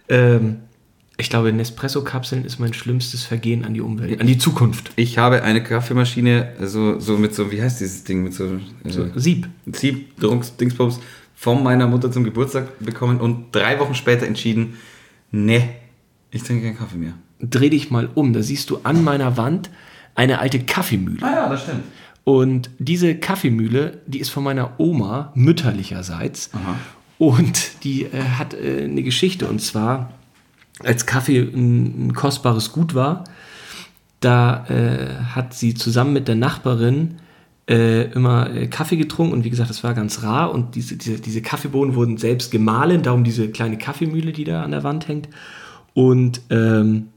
Ähm, ich glaube, Nespresso-Kapseln ist mein schlimmstes Vergehen an die Umwelt, an die Zukunft. Ich habe eine Kaffeemaschine, so, so mit so, wie heißt dieses Ding, mit so, äh, So, Sieb. Sieb-Dingsbums von meiner Mutter zum Geburtstag bekommen und drei Wochen später entschieden, ne, ich trinke keinen Kaffee mehr. Dreh dich mal um, da siehst du an meiner Wand eine alte Kaffeemühle. Ah ja, das stimmt. Und diese Kaffeemühle, die ist von meiner Oma mütterlicherseits. Aha. Und die äh, hat äh, eine Geschichte. Und zwar, als Kaffee ein, ein kostbares Gut war, da äh, hat sie zusammen mit der Nachbarin äh, immer äh, Kaffee getrunken. Und wie gesagt, das war ganz rar. Und diese, diese, diese Kaffeebohnen wurden selbst gemahlen. Darum diese kleine Kaffeemühle, die da an der Wand hängt. Und ähm,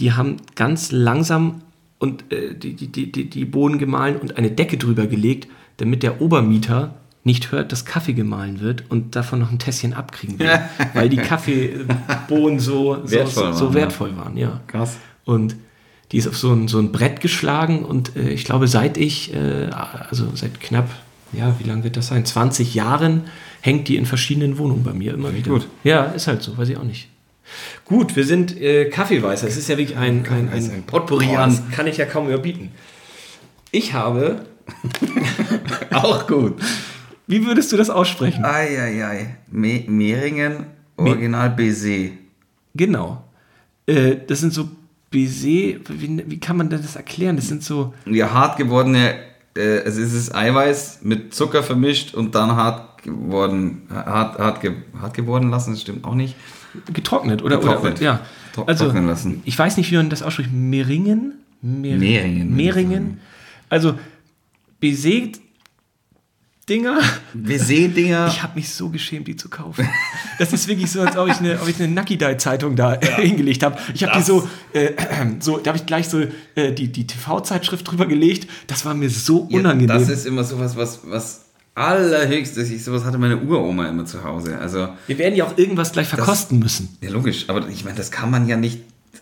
die haben ganz langsam und äh, die, die, die, die, Bohnen gemahlen und eine Decke drüber gelegt, damit der Obermieter nicht hört, dass Kaffee gemahlen wird und davon noch ein Tässchen abkriegen will. weil die Kaffeebohnen so, so, Wertvoll so waren, wertvoll waren, ja. Krass. Und die ist auf so ein, so ein Brett geschlagen und äh, ich glaube, seit ich, äh, also seit knapp, ja, wie lange wird das sein? 20 Jahren hängt die in verschiedenen Wohnungen bei mir immer wieder. gut. Ja, ist halt so, weiß ich auch nicht. Gut, wir sind äh, Kaffeeweißer. Es ist ja wirklich ein, ein, ein, ein Potpourri an- Das kann ich ja kaum überbieten. Ich habe, Auch gut. wie würdest du das aussprechen? Eieiei. Me Mehringen, Original Baiser. Genau. Äh, das sind so Baiser, wie, wie kann man denn das erklären? Das sind so, Ja, hart gewordene, äh, also es ist Eiweiß mit Zucker vermischt und dann hart geworden, hart, hart, ge, hart geworden lassen, das stimmt auch nicht. Getrocknet oder Getrocknet. oder ja. Tro- also trocknen lassen. ich weiß nicht wie man das ausspricht. Meringen? Mer Mehringen, würde ich Mehringen also Baiser Dinger Baiser-Dinger. ich habe mich so geschämt die zu kaufen. Das ist wirklich so als ob ich eine ob ich eine Nakidai Zeitung da hingelegt habe ich habe die so äh, so da habe ich gleich so äh, die die TV Zeitschrift drüber gelegt. Das war mir so unangenehm Ja, das ist immer sowas, was, was allerhöchstes, ich, sowas hatte meine Uroma immer zu Hause. Also, wir werden ja auch irgendwas gleich verkosten müssen ja logisch, aber ich meine, das kann man ja nicht,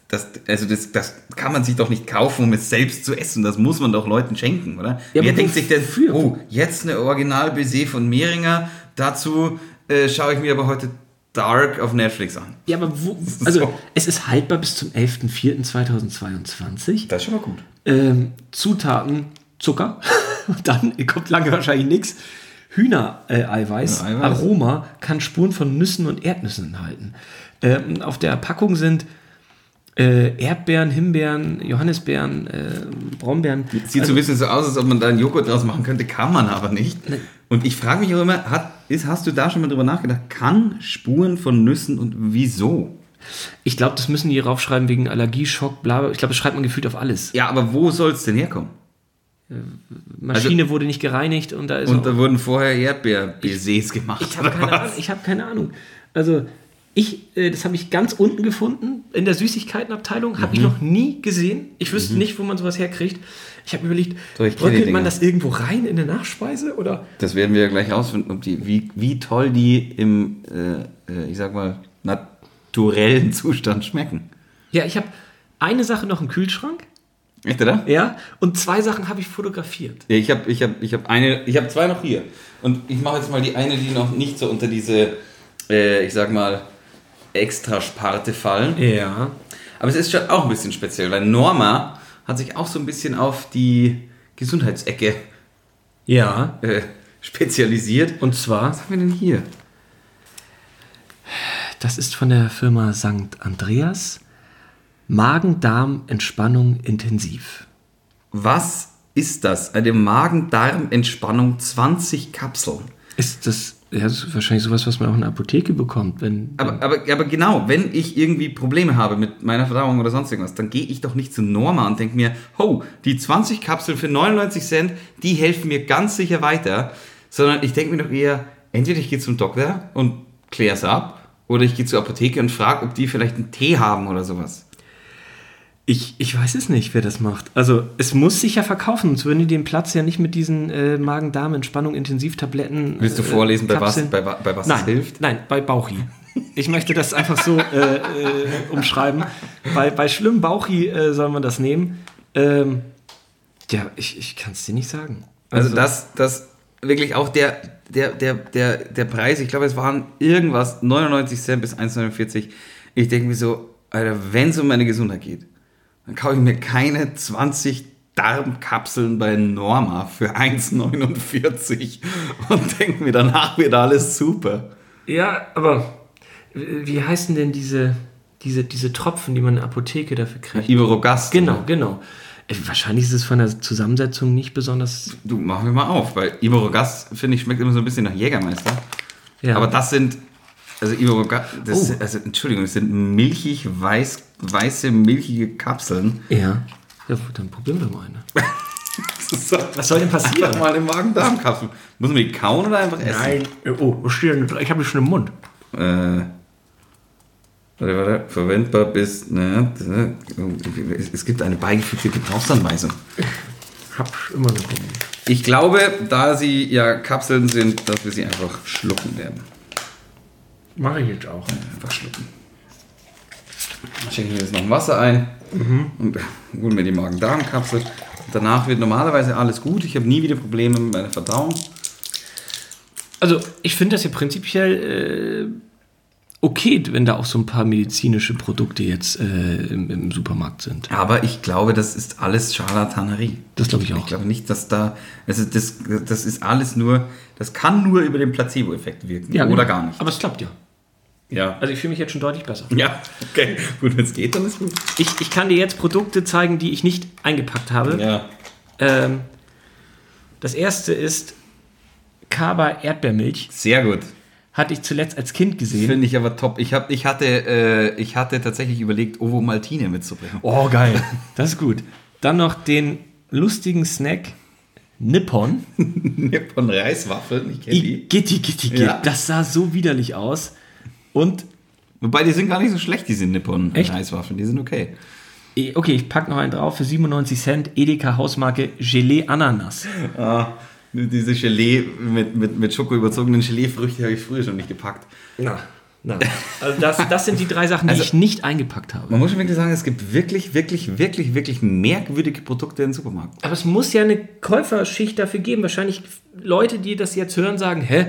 das, also das, das kann man sich doch nicht kaufen, um es selbst zu essen. Das muss man doch Leuten schenken, oder? Ja, Wer denkt sich denn, wofür? oh, jetzt eine Original-Baiser von Mehringer, dazu äh, schaue ich mir aber heute Dark auf Netflix an. ja aber wo, also So. es ist haltbar bis zum 11.04.2022 Das ist schon mal gut. ähm, Zutaten Zucker, dann kommt lange wahrscheinlich nichts. Hühnereiweiß, Eiweiß. Aroma, kann Spuren von Nüssen und Erdnüssen enthalten. Ähm, auf der Packung sind äh, Erdbeeren, Himbeeren, Johannisbeeren, äh, Brombeeren. Sieht so ein bisschen so aus, als ob man da einen Joghurt draus machen könnte, kann man aber nicht. Und ich frage mich auch immer, hat, ist, hast du da schon mal drüber nachgedacht, kann Spuren von Nüssen und wieso? Ich glaube, das müssen die raufschreiben wegen Allergieschock, bla. bla. Ich glaube, das schreibt man gefühlt auf alles. Ja, aber wo soll es denn herkommen? Maschine wurde nicht gereinigt und da ist Und da wurden vorher Erdbeer-Baisers gemacht. Ich habe keine? Ahnung, ich hab keine Ahnung. Also, ich, äh, das habe ich ganz unten gefunden, in der Süßigkeitenabteilung. Habe ich Mhm. noch nie gesehen. Ich wüsste nicht, wo man sowas herkriegt. Ich habe überlegt, ich bröckelt man das irgendwo rein in eine Nachspeise? Oder? Das werden wir ja gleich rausfinden, ob die, wie, wie toll die im, äh, äh, ich sag mal, naturellen Zustand schmecken. Ja, ich habe eine Sache noch im Kühlschrank. Echt, oder? Ja, und zwei Sachen habe ich fotografiert. Ja, ich habe ich hab, ich hab eine, ich habe zwei noch hier. Und ich mache jetzt mal die eine, die noch nicht so unter diese, äh, ich sag mal, Extrasparte fallen. Ja. Aber es ist schon auch ein bisschen speziell, weil Norma hat sich auch so ein bisschen auf die Gesundheitsecke Ja. äh, spezialisiert. Und zwar Was haben wir denn hier? Das ist von der Firma St. Andreas. Magen-Darm-Entspannung intensiv. Was ist das? Eine Magen-Darm-Entspannung 20 Kapseln. Ist das, ja, das ist wahrscheinlich sowas, was man auch in der Apotheke bekommt, wenn. Aber, aber, aber genau, wenn ich irgendwie Probleme habe mit meiner Verdauung oder sonst irgendwas, dann gehe ich doch nicht zu Norma und denke mir, ho, die 20 Kapseln für 99 Cent, die helfen mir ganz sicher weiter. Sondern ich denke mir doch eher, entweder ich gehe zum Doktor und kläre es ab, oder ich gehe zur Apotheke und frage, ob die vielleicht einen Tee haben oder sowas. Ich, ich weiß es nicht, wer das macht. Also es muss sich ja verkaufen, sonst würden die den Platz ja nicht mit diesen äh, Magen-Darm-Entspannung-Intensivtabletten. Willst du äh, vorlesen, bei was, bei, bei was nein, es hilft? Nein, bei Bauchi. Ich möchte das einfach so äh, äh, umschreiben. Bei, bei schlimmem Bauchi äh, soll man das nehmen. Ähm, ja, ich, ich kann es dir nicht sagen. Also, das, das wirklich auch der, der, der, der, der Preis, ich glaube, es waren irgendwas 99 Cent bis 1,49. Ich denke mir so, Alter, wenn es um meine Gesundheit geht, dann kaufe ich mir keine 20 Darmkapseln bei Norma für 1,49 und denke mir, danach wird alles super. Ja, aber wie heißen denn diese, diese, diese Tropfen, die man in der Apotheke dafür kriegt? Iberogast. Genau, genau. Äh, Wahrscheinlich ist es von der Zusammensetzung nicht besonders. Du, machen wir mal auf, weil Iberogast, finde ich, schmeckt immer so ein bisschen nach Jägermeister. Ja. Aber das sind, also das, Oh. also Entschuldigung, das sind milchig weiß, weiße, milchige Kapseln. Ja. Ja, dann probieren wir mal eine. So, Was soll denn passieren? Einfach mal eine Magen-Darm-Kapsel. Muss man die kauen oder einfach essen? Nein. Oh, was steht denn? Ich habe die schon im Mund. Äh, warte, warte, verwendbar bis, ne, es- gibt eine beigefügte Gebrauchsanweisung. Hab immer noch im Mund. Ich glaube, da sie ja Kapseln sind, dass wir sie einfach schlucken werden. Mache ich jetzt auch. Einfach schlucken. Ich schenke mir jetzt noch Wasser ein und hole mir die Magen-Darm-Kapsel. Danach wird normalerweise alles gut. Ich habe nie wieder Probleme mit meiner Verdauung. Also, ich finde das ja prinzipiell äh, okay, wenn da auch so ein paar medizinische Produkte jetzt äh, im, im Supermarkt sind. Aber ich glaube, das ist alles Scharlatanerie. Das glaube ich auch. Ich glaube nicht, dass da. Also das, das ist alles nur. Das kann nur über den Placebo-Effekt wirken. oder genau. gar nicht. Aber es klappt ja. Ja. Also, ich fühle mich jetzt schon deutlich besser. Ja, okay. Gut, wenn es geht, dann ist gut. Ich, ich kann dir jetzt Produkte zeigen, die ich nicht eingepackt habe. Ja. Ähm, das erste ist Kaba Erdbeermilch. Sehr gut. Hatte ich zuletzt als Kind gesehen. Finde ich aber top. Ich, hab, ich, hatte, äh, ich hatte tatsächlich überlegt, Ovo Maltine mitzubringen. Oh, geil. Das ist gut. Dann noch den lustigen Snack Nippon. Von Reiswaffeln, ich kenne die. Gitti, gitti, gitti. Ja. Das sah so widerlich aus. Und, Wobei, die sind gar nicht so schlecht, diese Nippon Echt? Reiswaffeln. Die sind okay. okay, ich packe noch einen drauf für 97 Cent. Edeka Hausmarke Gelee Ananas. Ah, diese Gelee mit, mit, mit Schoko überzogenen Gelee-Früchte habe ich früher schon nicht gepackt. Na, na. Also das, das sind die drei Sachen, die Also- ich nicht eingepackt habe. Man muss schon wirklich sagen, es gibt wirklich, wirklich, wirklich, wirklich merkwürdige Produkte im Supermarkt. Aber es muss ja eine Käuferschicht dafür geben. Wahrscheinlich Leute, die das jetzt hören, sagen, hä,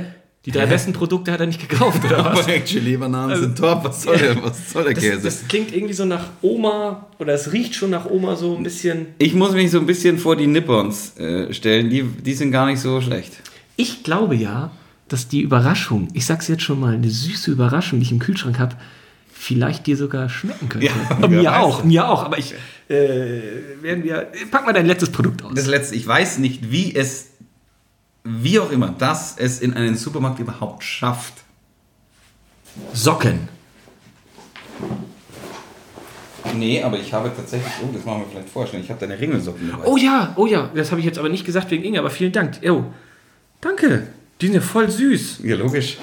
die drei besten Produkte hat er nicht gekauft, oder was? Aber Gelee-Bananen sind top. Was soll der, was soll der Das, Käse? das klingt irgendwie so nach Oma, oder es riecht schon nach Oma so ein bisschen. ich muss mich so ein bisschen vor die Nippons äh, stellen. Die, die sind gar nicht so schlecht. Ich glaube ja, dass die Überraschung, ich sag's jetzt schon mal, eine süße Überraschung, die ich im Kühlschrank habe, vielleicht dir sogar schmecken könnte. Ja, mir weiß. auch, mir auch. Aber ich, äh, werden wir, pack mal dein letztes Produkt aus. Das letzte, ich weiß nicht, wie es, wie auch immer, dass es in einen Supermarkt überhaupt schafft. Socken. Nee, aber ich habe tatsächlich, oh, das machen wir vielleicht vorher schon, ich habe deine Ringelsocken dabei. Oh ja, oh ja, das habe ich jetzt aber nicht gesagt wegen Inge, aber vielen Dank. Oh, danke. Die sind ja voll süß. Ja, logisch.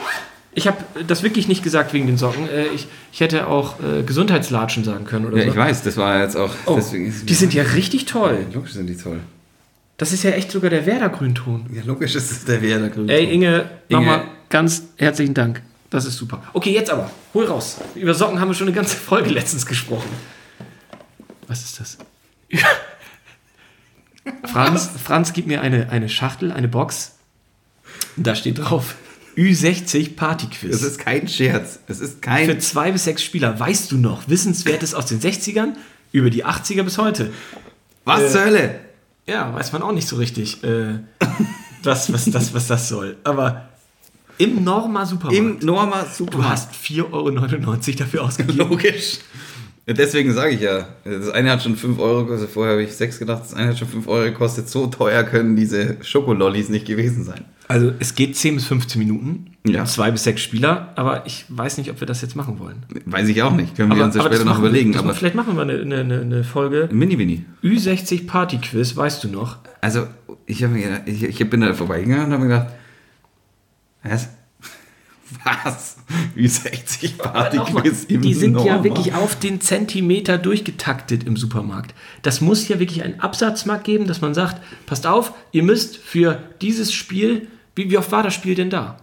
Ich habe das wirklich nicht gesagt wegen den Socken. Äh, Ich, ich hätte auch äh, Gesundheitslatschen sagen können oder Ja, so. ich weiß, das war jetzt auch, Oh, deswegen ist die sind ja richtig toll. logisch sind die toll. Das ist ja echt sogar der Werder-Grünton. Ja, logisch ist es der Werder Grün. Ey, Inge, Inge. nochmal ganz herzlichen Dank. Das ist super. Okay, jetzt aber. Hol raus. Über Socken haben wir schon eine ganze Folge letztens gesprochen. Was ist das? Franz, Franz gibt mir eine, eine Schachtel, eine Box. Da steht drauf Ü60 Partyquiz. Das ist kein Scherz. Es ist kein. Für zwei bis sechs Spieler. Weißt du noch? Wissenswertes aus den 60ern über die 80er bis heute. was äh, zur Hölle? Ja, weiß man auch nicht so richtig, äh, was, was, das, was das soll. Aber Im Norma Supermarkt. Im Norma du Supermarkt. hast 4,99 Euro dafür ausgegeben. Logisch. Deswegen sage ich ja, das eine hat schon 5 Euro gekostet, vorher habe ich 6 gedacht, das eine hat schon 5 Euro gekostet. So teuer können diese Schokolollis nicht gewesen sein. Also es geht 10 bis 15 Minuten, Ja. zwei bis sechs Spieler, aber ich weiß nicht, ob wir das jetzt machen wollen. Weiß ich auch nicht, können wir uns ja später noch wir- überlegen. das Aber vielleicht machen wir eine, eine, eine, Folge Mini-Mini. Ü60 Party Quiz, weißt du noch? Also, ich, gedacht, ich, ich bin da vorbeigegangen und habe mir gedacht, was? Was? Wie 60 Party-Quiz im die sind ja Norma? wirklich auf den Zentimeter durchgetaktet im Supermarkt. Das muss ja wirklich einen Absatzmarkt geben, dass man sagt, passt auf, ihr müsst für dieses Spiel, wie, wie oft war das Spiel denn da?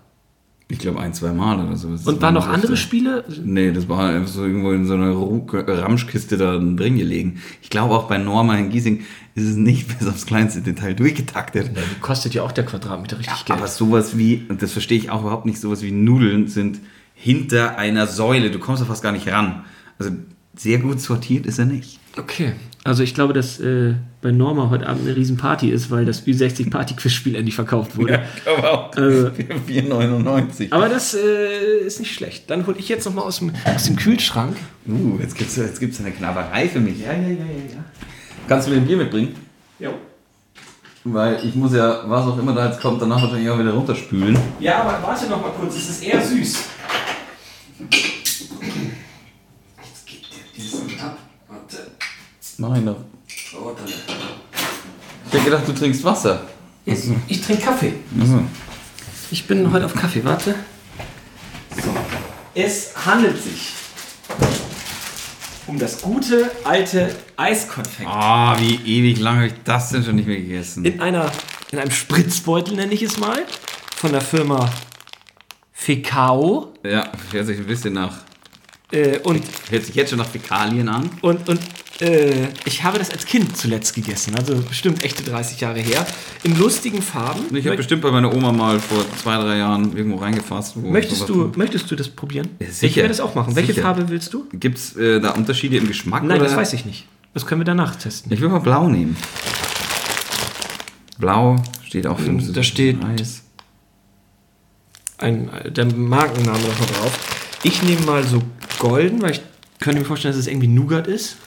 Ich glaube ein, zwei Mal oder so. Das Und waren noch andere Spiele? Nee, das war einfach so irgendwo in so einer Ramschkiste da drin gelegen. Ich glaube auch bei Norma in Giesing ist es nicht bis aufs kleinste Detail durchgetaktet. Ja, kostet ja auch der Quadratmeter richtig Geld. Aber sowas wie, und das verstehe ich auch überhaupt nicht, sowas wie Nudeln sind hinter einer Säule. Du kommst da fast gar nicht ran. Also sehr gut sortiert ist er nicht. Okay, also ich glaube, dass äh, bei Norma heute Abend eine Riesenparty ist, weil das Ü60 Party Quiz Spiel endlich verkauft wurde. aber auch Also- 4,99. Aber das äh, ist nicht schlecht. Dann hole ich jetzt noch mal aus dem, aus dem Kühlschrank. Uh, jetzt gibt es jetzt gibt's eine Knabberei für mich. Ja, ja, ja, ja, ja. Kannst du mir ein Bier mitbringen? Ja. Weil ich muss ja, was auch immer da jetzt kommt, danach wahrscheinlich auch wieder runterspülen. Ja, aber warte noch mal kurz, es ist eher süß. Mach ich noch. Ich hätte gedacht, du trinkst Wasser. Jetzt, ich trinke Kaffee. Achso. Ich bin heute auf Kaffee, warte. So. Es handelt sich um das gute alte Eiskonfekt. Ah, wie ewig lang habe ich das denn schon nicht mehr gegessen? In, einer, in einem Spritzbeutel nenne ich es mal. Von der Firma Fekao. Ja, hört sich ein bisschen nach. Äh, und Hört sich jetzt schon nach Fäkalien an. Und, und äh, ich habe das als Kind zuletzt gegessen, also bestimmt echte 30 Jahre her. In lustigen Farben. Ich habe bestimmt bei meiner Oma mal vor zwei, drei Jahren irgendwo reingefasst. Möchtest, du, möchtest du das probieren? Ja, Ich sicher. werde das auch machen. Welche Sicher. Farbe willst du? Gibt's äh, da Unterschiede im Geschmack? Nein, oder? das weiß ich nicht. Das können wir danach testen. Ich will mal blau nehmen. Blau steht auch für Da steht- Eis. Ein, der Markenname noch drauf. Ich nehme mal so golden, weil ich könnte mir vorstellen, dass es irgendwie Nougat ist.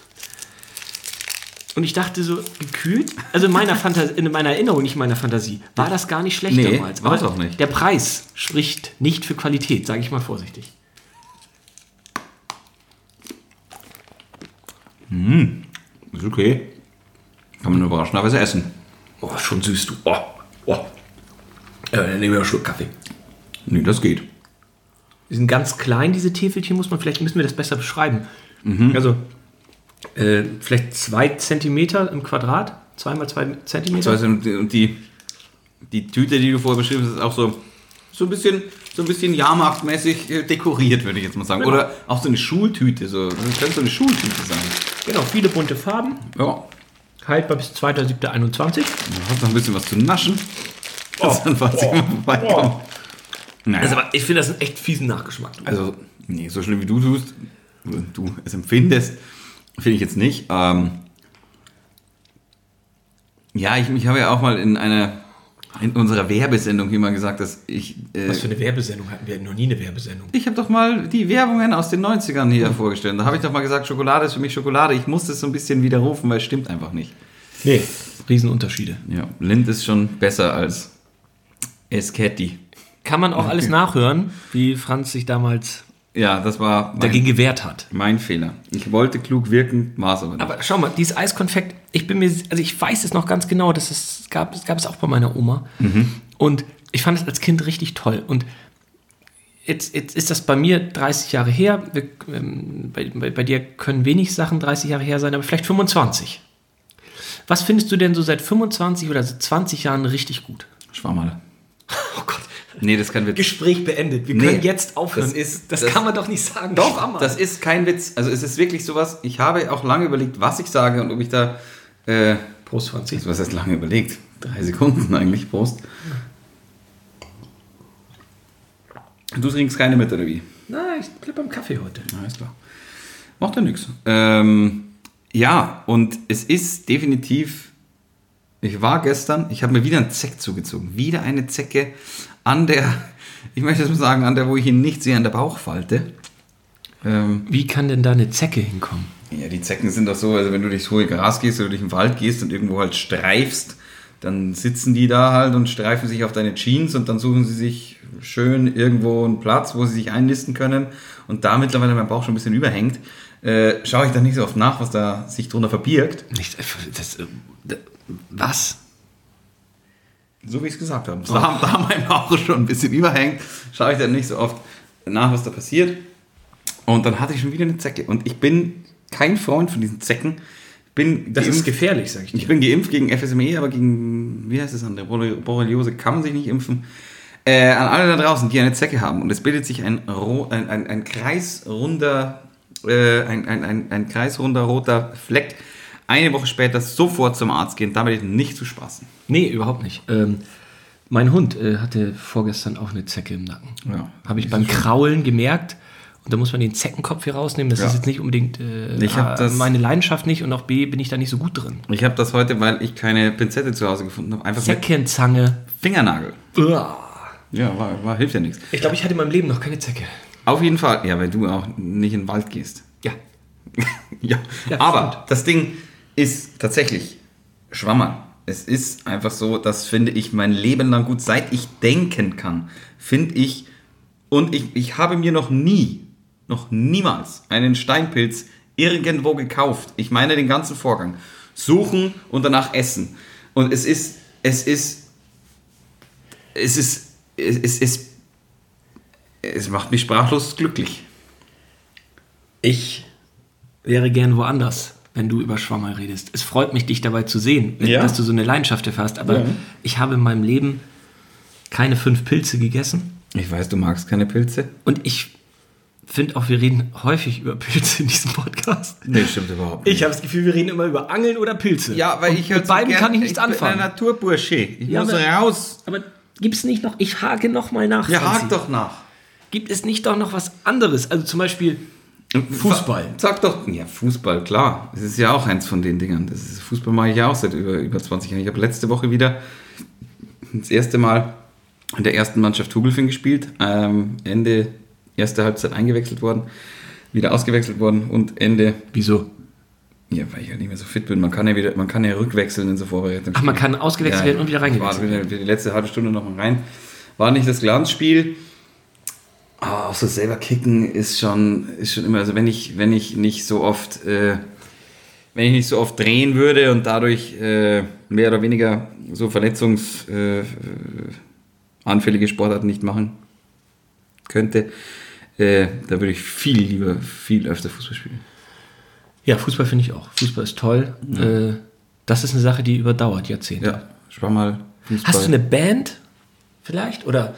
Und ich dachte so, gekühlt, also in meiner, Fantas in meiner Erinnerung, nicht in meiner Fantasie, war das gar nicht schlecht Nee, damals. war's Aber auch nicht. Der Preis spricht nicht für Qualität, sage ich mal vorsichtig. Ist okay. Kann man überraschenderweise essen. Oh, schon süß, du. Oh, oh. Ja, dann nehmen wir einen Schluck Kaffee. Nee, das geht. Die sind ganz klein, diese Täfelchen, muss man, vielleicht müssen wir das besser beschreiben. Also, äh, vielleicht zwei Zentimeter im Quadrat, zweimal zwei Zentimeter. Das heißt, und die- die, Tüte, die du vorher beschrieben hast, ist auch so, so ein bisschen, so ein bisschen Jahrmarktmäßig äh, dekoriert, würde ich jetzt mal sagen. Genau. Oder auch so eine Schultüte. So, das könnte so eine Schultüte sein. Genau, viele bunte Farben, Ja. haltbar bis 2.7.21. Du hast noch ein bisschen was zu naschen. Das dann fast immer vorbeikommt. Naja. Also, ich finde das einen echt fiesen Nachgeschmack. du. Also, nee, so schlimm wie du tust, du es empfindest, finde ich jetzt nicht. Ähm, ja, ich, ich habe ja auch mal in einer, in unserer Werbesendung hier mal gesagt, dass ich, äh, Was für eine Werbesendung hatten wir? Noch nie eine Werbesendung. ich habe doch mal die Werbungen aus den 90ern hier vorgestellt. Da habe ich doch mal gesagt, Schokolade ist für mich Schokolade. Ich muss das so ein bisschen widerrufen, weil es stimmt einfach nicht. Nee. Riesenunterschiede. Ja, Lind ist schon besser als Esketti. Kann man auch alles nachhören, wie Franz sich damals Ja, das war mein, dagegen gewehrt hat. mein Fehler. Ich wollte klug wirken, war es aber nicht. Aber schau mal, dieses Eiskonfekt, ich bin mir, also ich weiß es noch ganz genau, dass es gab, es gab es auch bei meiner Oma. Und ich fand es als Kind richtig toll. Und jetzt, jetzt ist das bei mir 30 Jahre her. Wir, ähm, bei, bei, bei dir können wenig Sachen 30 Jahre her sein, aber vielleicht 25. Was findest du denn so seit 25 oder seit 20 Jahren richtig gut? Schwammerl. Nee, das kann wir. Gespräch beendet. Wir Nee, können jetzt aufhören. das ist- das, das- kann man doch nicht sagen. Doch, Schwammerl. das ist kein Witz. Also es ist wirklich sowas. Ich habe auch lange überlegt, was ich sage und ob ich da. Äh, Prost, Franzi. was heißt lange überlegt? Drei Sekunden eigentlich. Prost. Du trinkst keine mit, oder wie? Nein, ich bleib beim Kaffee heute. Alles klar. Macht ja nichts. Ähm, ja, und es ist definitiv. Ich war gestern, ich habe mir wieder einen Zeck zugezogen. Wieder eine Zecke an der, ich möchte jetzt mal sagen, an der, wo ich ihn nicht sehe, an der Bauchfalte. Ähm, Wie kann denn da eine Zecke hinkommen? ja, die Zecken sind doch so, also wenn du durchs hohe Gras gehst oder durch den Wald gehst und irgendwo halt streifst, dann sitzen die da halt und streifen sich auf deine Jeans und dann suchen sie sich schön irgendwo einen Platz, wo sie sich einnisten können. Und da mittlerweile mein Bauch schon ein bisschen überhängt, äh, schaue ich da nicht so oft nach, was da sich drunter verbirgt. Nicht, das, äh, d- was? So wie ich es gesagt habe. Da, da mein Bauch schon ein bisschen überhängt, schaue ich dann nicht so oft nach, was da passiert. Und dann hatte ich schon wieder eine Zecke. Und ich bin kein Freund von diesen Zecken. Bin geimpft- gefährlich, sag ich Ich bin geimpft gegen FSME, aber gegen, wie heißt das andere, Borre- Borreliose kann man sich nicht impfen. Äh, an alle da draußen, die eine Zecke haben und es bildet sich ein, ein, ein, ein kreisrunder, äh, ein, ein, ein, ein kreisrunder roter Fleck. Eine Woche später sofort zum Arzt gehen, damit nicht zu spaßen. Nee, überhaupt nicht. Ähm, mein Hund äh, hatte vorgestern auch eine Zecke im Nacken. Ja. Habe ich beim Kraulen gemerkt. Und da muss man den Zeckenkopf hier rausnehmen. Das Ja. ist jetzt nicht unbedingt äh, A, das- meine Leidenschaft nicht und auch B bin ich da nicht so gut drin. Ich habe das heute, weil ich keine Pinzette zu Hause gefunden habe, einfach Zeckenzange. Fingernagel. Uah. Ja, war, war, hilft ja nichts. Ich glaube, ich hatte in meinem Leben noch keine Zecke. Auf jeden Fall, ja, weil du auch nicht in den Wald gehst. Ja. ja. Ja, aber stimmt. das Ding ist tatsächlich Schwammerl. Es ist einfach so, das finde ich mein Leben lang gut. Seit ich denken kann, finde ich, und ich, ich habe mir noch nie, noch niemals einen Steinpilz irgendwo gekauft. Ich meine den ganzen Vorgang. Suchen und danach essen. Und es ist, es ist, es ist, es ist, es, es macht mich sprachlos glücklich. Ich wäre gern woanders, wenn du über Schwammerl redest. Es freut mich, dich dabei zu sehen, Ja. dass du so eine Leidenschaft dafür hast. Aber Ja. ich habe in meinem Leben keine fünf Pilze gegessen. Ich weiß, du magst keine Pilze. Und ich finde auch, wir reden häufig über Pilze in diesem Podcast. Nee, stimmt überhaupt Ich habe das Gefühl, wir reden immer über Angeln oder Pilze. Ja, weil Und ich mit so beiden gern- kann ich nichts ich anfangen. bin ein Naturbursche. Ich Ja, muss aber- raus. Aber gibt es nicht noch, ich hake noch mal nach. Ja, hakt doch nach. Gibt es nicht doch noch was anderes? Also zum Beispiel Fußball. Sag doch, ja, Fußball, klar. Das ist ja auch eins von den Dingern. Das ist, Fußball mache ich ja auch seit über, über 20 Jahren. Ich habe letzte Woche wieder das erste Mal in der ersten Mannschaft Hugelfing gespielt. Ähm, Ende erste Halbzeit eingewechselt worden, wieder ausgewechselt worden und Ende, Wieso? ja, weil ich halt nicht mehr so fit bin. Man kann ja wieder, man kann ja rückwechseln in so Vorbereitungen. Ach, man kann ausgewechselt werden und wieder reingewechselt War wieder, wieder die letzte halbe Stunde noch mal rein. War nicht das Glanzspiel. Aber auch so selber kicken ist schon, ist schon immer, also wenn ich, wenn ich nicht so oft, äh, wenn ich nicht so oft drehen würde und dadurch äh, mehr oder weniger so verletzungsanfällige äh, Sportarten nicht machen könnte, äh, da würde ich viel lieber, viel öfter Fußball spielen. Ja, Fußball finde ich auch. Fußball ist toll. Äh, das ist eine Sache, die überdauert Jahrzehnte. Ja, spar mal Fußball. Hast du eine Band vielleicht? Oder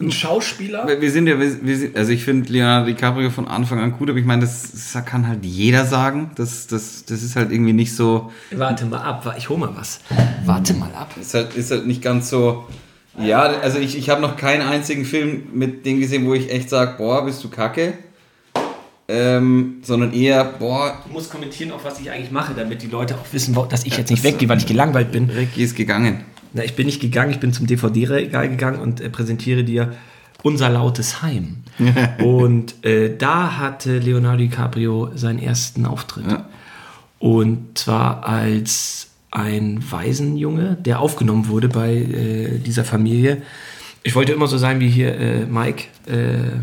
ein Schauspieler? Wir sind ja, wir, wir sind, also ich finde Leonardo DiCaprio von Anfang an gut, aber ich meine, das, das kann halt jeder sagen. Das, das, das ist halt irgendwie nicht so, Warte mal ab, ich hole mal was. Warte mal ab. ist halt, ist halt nicht ganz so. Ja, also ich, ich habe noch keinen einzigen Film mit dem gesehen, wo ich echt sage, boah, bist du kacke. Ähm, sondern eher, boah, Du musst kommentieren, auf was ich eigentlich mache, damit die Leute auch wissen, dass ich jetzt nicht weggehe, weil ich gelangweilt bin. Ricky ist gegangen. Na, ich bin nicht gegangen, ich bin zum DVD-Regal gegangen und äh, präsentiere dir unser lautes Heim. und äh, da hatte Leonardo DiCaprio seinen ersten Auftritt. Ja. Und zwar als ein Waisenjunge, der aufgenommen wurde bei äh, dieser Familie. Ich wollte immer so sein wie hier äh, Mike. Äh,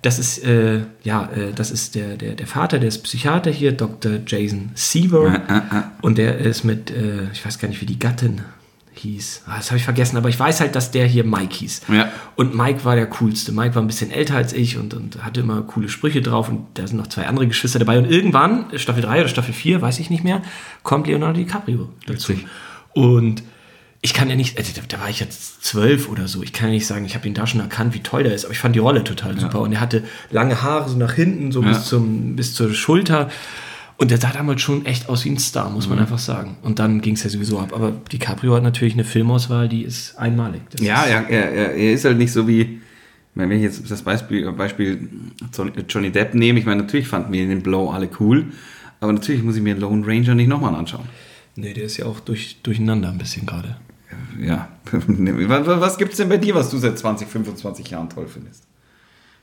das ist, äh, ja, äh, das ist der, der, der Vater, der ist Psychiater hier, Dr. Jason Seaver. Und der ist mit, ich weiß gar nicht, wie die Gattin hieß. Ah, das habe ich vergessen, aber ich weiß halt, dass der hier Mike hieß. Ja. Und Mike war der coolste. Mike war ein bisschen älter als ich und, und hatte immer coole Sprüche drauf. Und da sind noch zwei andere Geschwister dabei. Und irgendwann, Staffel 3 oder Staffel 4, weiß ich nicht mehr, kommt Leonardo DiCaprio dazu. Witzig. Und ich kann ja nicht, also da, da war ich jetzt zwölf oder so, ich kann ja nicht sagen, ich habe ihn da schon erkannt, wie toll der ist, aber ich fand die Rolle total super. Und er hatte lange Haare so nach hinten, so Ja. bis, zum, bis zur Schulter. Und der sah damals schon echt aus wie ein Star, muss Mhm. man einfach sagen. Und dann ging es ja sowieso ab. Aber DiCaprio hat natürlich eine Filmauswahl, die ist einmalig. Das Ja, ist, er, er, er, ist halt nicht so wie, wenn ich jetzt das Beispiel, Beispiel Johnny Depp nehme, ich meine, natürlich fanden wir den Blow alle cool, aber natürlich muss ich mir Lone Ranger nicht nochmal anschauen. Nee, der ist ja auch durch, durcheinander ein bisschen gerade. ja. was gibt es denn bei dir, was du seit 20, 25 Jahren toll findest?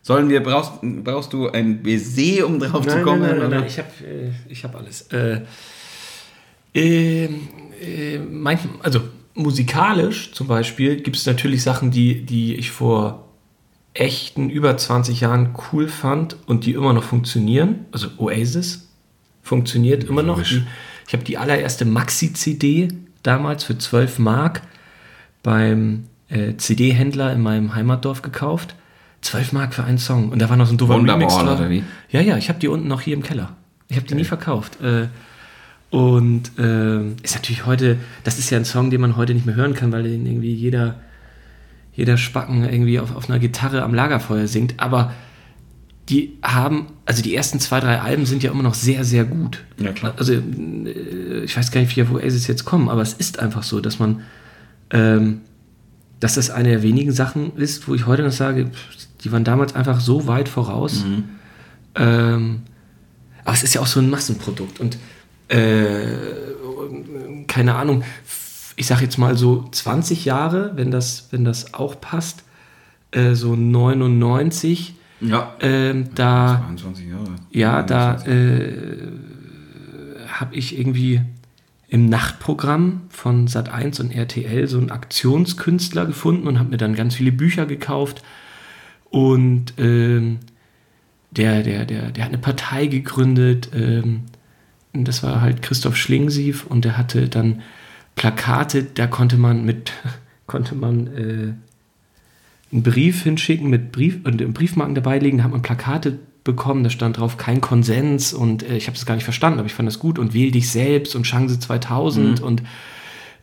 Sollen wir, brauchst, brauchst du ein Baiser, um drauf nein, zu kommen? Nein, nein, nein, nein. ich habe äh, hab alles. Äh, äh, äh, also musikalisch zum Beispiel gibt es natürlich Sachen, die, die ich vor echten über 20 Jahren cool fand und die immer noch funktionieren. Also Oasis funktioniert immer noch. Die, ich habe die allererste Maxi-CD damals für 12 Mark beim äh, CD-Händler in meinem Heimatdorf gekauft. 12 Mark für einen Song. Und da war noch so ein doofer Remix drauf. Oder wie? Ja, ja, ich habe die unten noch hier im Keller. Ich habe die okay. nie verkauft. Äh, und äh, ist natürlich heute, das ist ja ein Song, den man heute nicht mehr hören kann, weil den irgendwie jeder, jeder Spacken irgendwie auf, auf einer Gitarre am Lagerfeuer singt. Aber die haben, also die ersten zwei, drei Alben sind ja immer noch sehr, sehr gut. Ja, klar. Also äh, ich weiß gar nicht, wo Oasis jetzt kommen, aber es ist einfach so, dass man, ähm, dass das eine der wenigen Sachen ist, wo ich heute noch sage, die waren damals einfach so weit voraus. Mhm. Ähm, aber es ist ja auch so ein Massenprodukt und äh, keine Ahnung, ich sag jetzt mal so 20 Jahre, wenn das, wenn das auch passt, äh, so 99. Ja. Ähm, da, 22 Jahre. Ja, 29. da äh, habe ich irgendwie im Nachtprogramm von Sat1 und RTL so einen Aktionskünstler gefunden und habe mir dann ganz viele Bücher gekauft. Und ähm, der, der, der, der hat eine Partei gegründet. Ähm, das war halt Christoph Schlingsief und der hatte dann Plakate, da konnte man mit, konnte man äh, einen Brief hinschicken mit Brief und einen Briefmarken dabei legen, da hat man Plakate bekommen, da stand drauf kein Konsens und äh, ich habe es gar nicht verstanden, aber ich fand das gut und wähl dich selbst und Chance 2000 mhm. und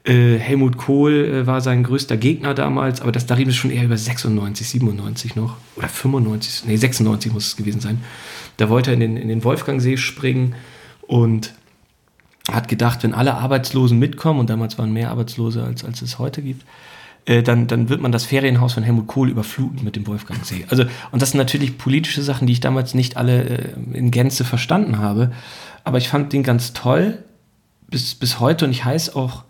äh, Helmut Kohl äh, war sein größter Gegner damals, aber das da reden wir schon eher über 96, 97 noch oder 95, nee 96 muss es gewesen sein. Da wollte er in den, in den Wolfgangsee springen und hat gedacht, wenn alle Arbeitslosen mitkommen, und damals waren mehr Arbeitslose, als, als es heute gibt, äh, dann, dann wird man das Ferienhaus von Helmut Kohl überfluten mit dem Wolfgangsee. Also, und das sind natürlich politische Sachen, die ich damals nicht alle äh, in Gänze verstanden habe. Aber ich fand den ganz toll bis, bis heute und ich heiße auch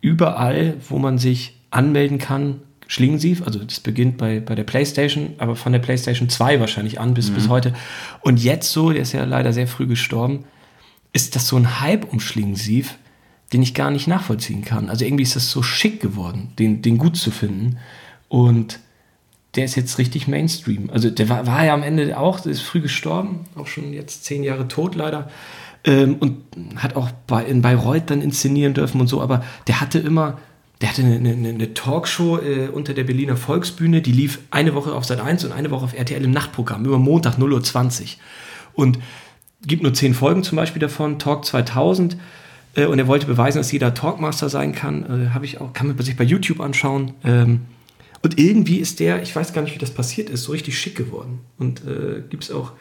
überall, wo man sich anmelden kann, Schlingensief. Also das beginnt bei, bei der PlayStation, aber von der PlayStation 2 wahrscheinlich an bis, mhm. bis heute. Und jetzt so, der ist ja leider sehr früh gestorben, ist das so ein Hype um Schlingensief, den ich gar nicht nachvollziehen kann. Also irgendwie ist das so schick geworden, den, den gut zu finden. Und der ist jetzt richtig Mainstream. Also der war, war ja am Ende auch, der ist früh gestorben, auch schon jetzt zehn Jahre tot leider. Ähm, und hat auch bei, in Bayreuth dann inszenieren dürfen und so, aber der hatte immer, der hatte eine, eine, eine Talkshow äh, unter der Berliner Volksbühne, die lief eine Woche auf Sat 1 und eine Woche auf RTL im Nachtprogramm, über Montag 0.20 Uhr. Und gibt nur zehn Folgen zum Beispiel davon, Talk 2000. Äh, und er wollte beweisen, dass jeder Talkmaster sein kann. Äh, Habe ich auch, kann man sich bei YouTube anschauen. Ähm, und irgendwie ist der, ich weiß gar nicht, wie das passiert ist, so richtig schick geworden. Und äh, gibt es auch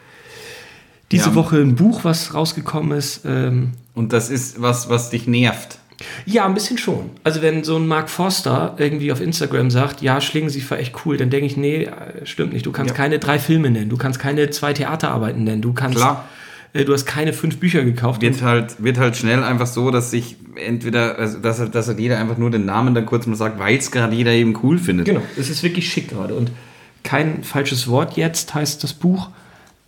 diese ja. Woche ein Buch, was rausgekommen ist. Ähm, und das ist was, was dich nervt. Ja, ein bisschen schon. Also wenn so ein Mark Forster irgendwie auf Instagram sagt, ja, Schlingen Sie war echt cool, dann denke ich, nee, äh, stimmt nicht. Du kannst ja. keine drei Filme nennen, du kannst keine zwei Theaterarbeiten nennen, du kannst Klar. Äh, du hast keine fünf Bücher gekauft. Wird halt, wird halt schnell einfach so, dass sich entweder, also dass, dass halt jeder einfach nur den Namen dann kurz mal sagt, weil es gerade jeder eben cool findet. Genau, es ist wirklich schick gerade. Und kein falsches Wort jetzt heißt das Buch.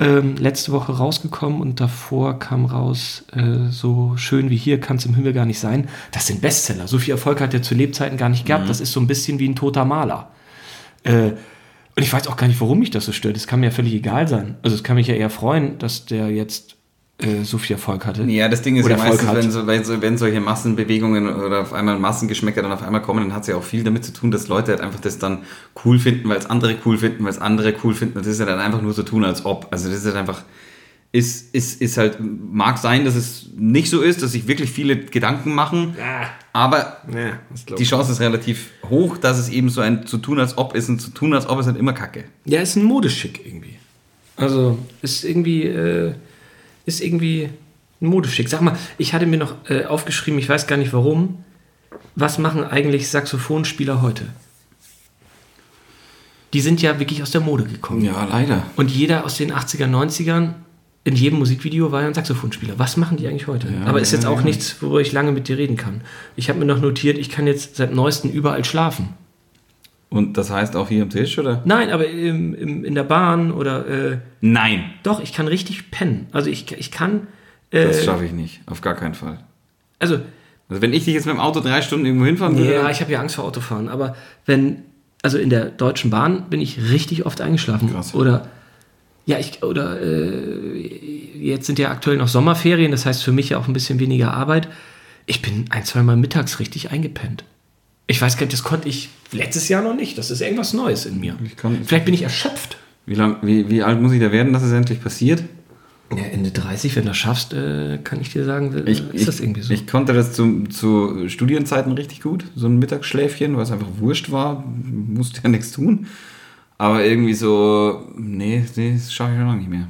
Ähm, letzte Woche rausgekommen und davor kam raus, äh, so schön wie hier kann es im Himmel gar nicht sein. Das sind Bestseller. So viel Erfolg hat er zu Lebzeiten gar nicht gehabt. Mhm. Das ist so ein bisschen wie ein toter Maler. Äh, und ich weiß auch gar nicht, warum mich das so stört. Es kann mir ja völlig egal sein. Also es kann mich ja eher freuen, dass der jetzt äh, so viel Erfolg hatte. Ja, das Ding ist ja meistens, wenn, so, wenn, so, wenn, solche Massenbewegungen oder auf einmal Massengeschmäcker dann auf einmal kommen, dann hat es ja auch viel damit zu tun, dass Leute halt einfach das dann cool finden, weil es andere cool finden, weil es andere cool finden. Das ist ja dann einfach nur so tun, als ob. Also das ist halt einfach ist, ist, ist halt, mag sein, dass es nicht so ist, dass sich wirklich viele Gedanken machen, ja. aber ja, die Chance ist relativ hoch, dass es eben so ein zu tun als ob ist und zu tun als ob ist halt immer Kacke. Ja, ist ein Modeschick irgendwie. Also ist irgendwie, äh, ist irgendwie ein Modeschick. Sag mal, ich hatte mir noch äh, aufgeschrieben, ich weiß gar nicht warum, was machen eigentlich Saxophonspieler heute? Die sind ja wirklich aus der Mode gekommen. Ja, leider. Und jeder aus den 80er, 90ern in jedem Musikvideo war ja ein Saxophonspieler. Was machen die eigentlich heute? Ja, Aber ist jetzt ja, auch ja. nichts, worüber ich lange mit dir reden kann. Ich habe mir noch notiert, ich kann jetzt seit neuestem überall schlafen. Und das heißt auch hier am Tisch, oder? Nein, aber im, im, in der Bahn oder äh, Nein. doch, ich kann richtig pennen. Also ich, ich kann. Das Äh, schaffe ich nicht. Auf gar keinen Fall. also Also wenn ich dich jetzt mit dem Auto drei Stunden irgendwo hinfahren würde. Ja, ich habe ja Angst vor Autofahren, aber wenn, also in der Deutschen Bahn bin ich richtig oft eingeschlafen. Krass. Oder, ja, ich, oder, äh, jetzt sind ja aktuell noch Sommerferien, das heißt für mich ja auch ein bisschen weniger Arbeit. Ich bin ein, zweimal mittags richtig eingepennt. Ich weiß gar nicht, das konnte ich letztes Jahr noch nicht. Das ist irgendwas Neues in mir. Ich kann- Vielleicht bin ich erschöpft. wie, lang, wie, wie alt muss ich da werden, dass es endlich passiert? Ja, Ende 30, wenn du das schaffst, äh, kann ich dir sagen, äh, Ich, ist das irgendwie so. ich konnte das zu, zu Studienzeiten richtig gut. So ein Mittagsschläfchen, weil es einfach wurscht war. Musste ja nichts tun. Aber irgendwie so, nee, nee das schaffe ich schon lange nicht mehr.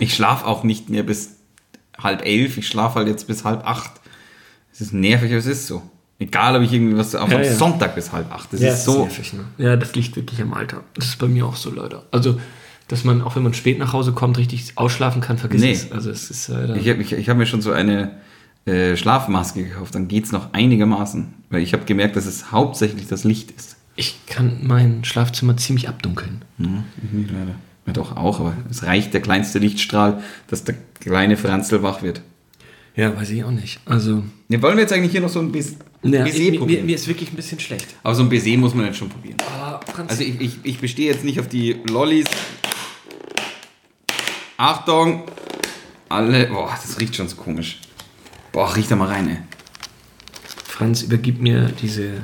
Ich schlafe auch nicht mehr bis halb elf. Ich schlafe halt jetzt bis halb acht. Es ist nervig, aber es ist so. Egal, ob ich irgendwie was auf Ja, am ja. Sonntag bis halb acht. Das Ja, ist so. nervig, ne? Ja, das liegt wirklich am Alter. Das ist bei mir auch so leider. Also, dass man, auch wenn man spät nach Hause kommt, richtig ausschlafen kann, vergiss Nee. es. Also, es ist äh, da- Ich habe ich, ich hab mir schon so eine äh, Schlafmaske gekauft. Dann geht es noch einigermaßen. Weil ich habe gemerkt, dass es hauptsächlich das Licht ist. ich kann mein Schlafzimmer ziemlich abdunkeln. Mhm, ich nicht leider. Ja, doch auch, aber es reicht der kleinste Lichtstrahl, dass der kleine Franzl wach wird. Ja, weiß ich auch nicht. Also, Ja, wollen wir jetzt eigentlich hier noch so ein Bis ja, Baiser mir, mir, probieren? mir ist wirklich ein bisschen schlecht. aber so ein Baiser muss man jetzt schon probieren. Franz, Also ich, ich, ich bestehe jetzt nicht auf die Lollis. Achtung! Alle. Boah, das riecht schon so komisch. Boah, riech da mal rein, ey. Franz, übergib mir diese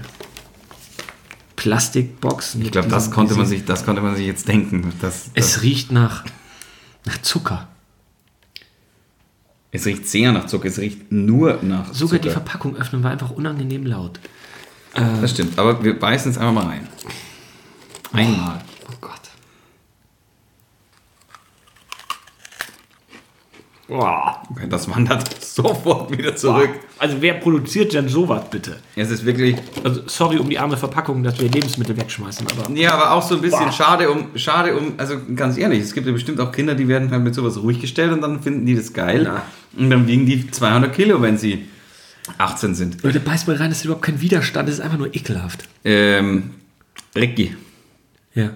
Plastikbox. Ich glaube, das konnte man sich, das konnte man sich jetzt denken. Das, das, Es riecht nach, nach Zucker. Es riecht sehr nach Zucker, es riecht nur nach Sogar die Zucker. Verpackung öffnen war einfach unangenehm laut. Das stimmt, aber wir beißen jetzt einfach mal rein. Einmal. Okay, Das wandert sofort wieder zurück. Also wer produziert denn sowas bitte? Es ist wirklich, Also sorry um die arme Verpackung, dass wir Lebensmittel wegschmeißen, aber ja, aber auch so ein bisschen schade um, schade um, also ganz ehrlich, es gibt ja bestimmt auch Kinder, die werden halt mit sowas ruhig gestellt und dann finden die das geil. Na. Und dann wiegen die 200 Kilo, wenn sie 18 sind. Leute, beißt mal rein, das ist überhaupt kein Widerstand, das ist einfach nur ekelhaft. Ähm, Ricky, Ja.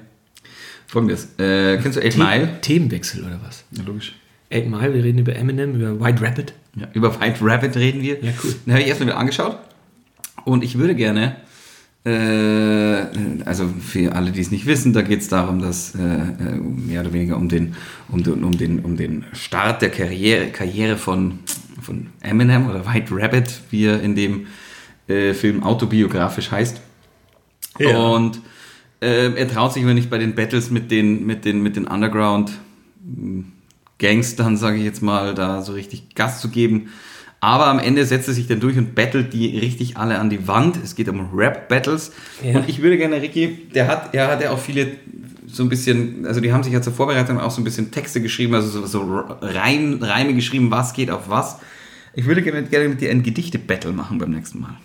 folgendes. Äh, kennst du 8 Mile? Themenwechsel oder was? Ja, logisch. 8 Mile, wir reden über Eminem, über White Rabbit. Ja, über White Rabbit reden wir. Ja, cool. Den habe ich erstmal wieder angeschaut. Und ich würde gerne, äh, also für alle, die es nicht wissen, da geht es darum, dass äh, äh, mehr oder weniger um den, um, den, um, den, um den Start der Karriere, Karriere von, von Eminem oder White Rabbit, wie er in dem äh, Film autobiografisch heißt. Ja. Und äh, er traut sich aber nicht bei den Battles mit den, mit den, mit den Underground Gangstern, sage ich jetzt mal, da so richtig Gas zu geben. Aber am Ende setzt er sich dann durch und battelt die richtig alle an die Wand. Es geht um Rap-Battles. Ja. Und ich würde gerne, Ricky, der hat, er hat ja auch viele so ein bisschen, also die haben sich ja zur Vorbereitung auch so ein bisschen Texte geschrieben, also so, so Reim, Reime geschrieben, was geht auf was. Ich würde gerne, gerne mit dir ein Gedichte-Battle machen beim nächsten Mal.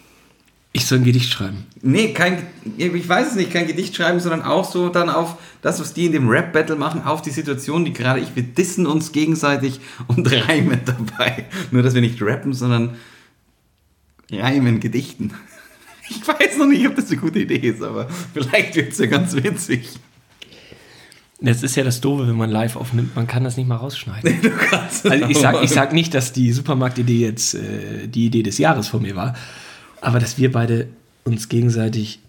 Ich soll ein Gedicht schreiben. Nee, kein, ich weiß es nicht, kein Gedicht schreiben, sondern auch so dann auf das, was die in dem Rap-Battle machen, auf die Situation, die gerade ich, wir dissen uns gegenseitig und reimen dabei. Nur, dass wir nicht rappen, sondern reimen, Gedichten. Ich weiß noch nicht, ob das eine gute Idee ist, aber vielleicht wird es ja ganz witzig. Das ist ja das Doofe, wenn man live aufnimmt, man kann das nicht mal rausschneiden. Du kannst Also ich sag, ich sag nicht, dass die Supermarktidee jetzt äh, die Idee des Jahres von mir war, aber dass wir beide uns gegenseitig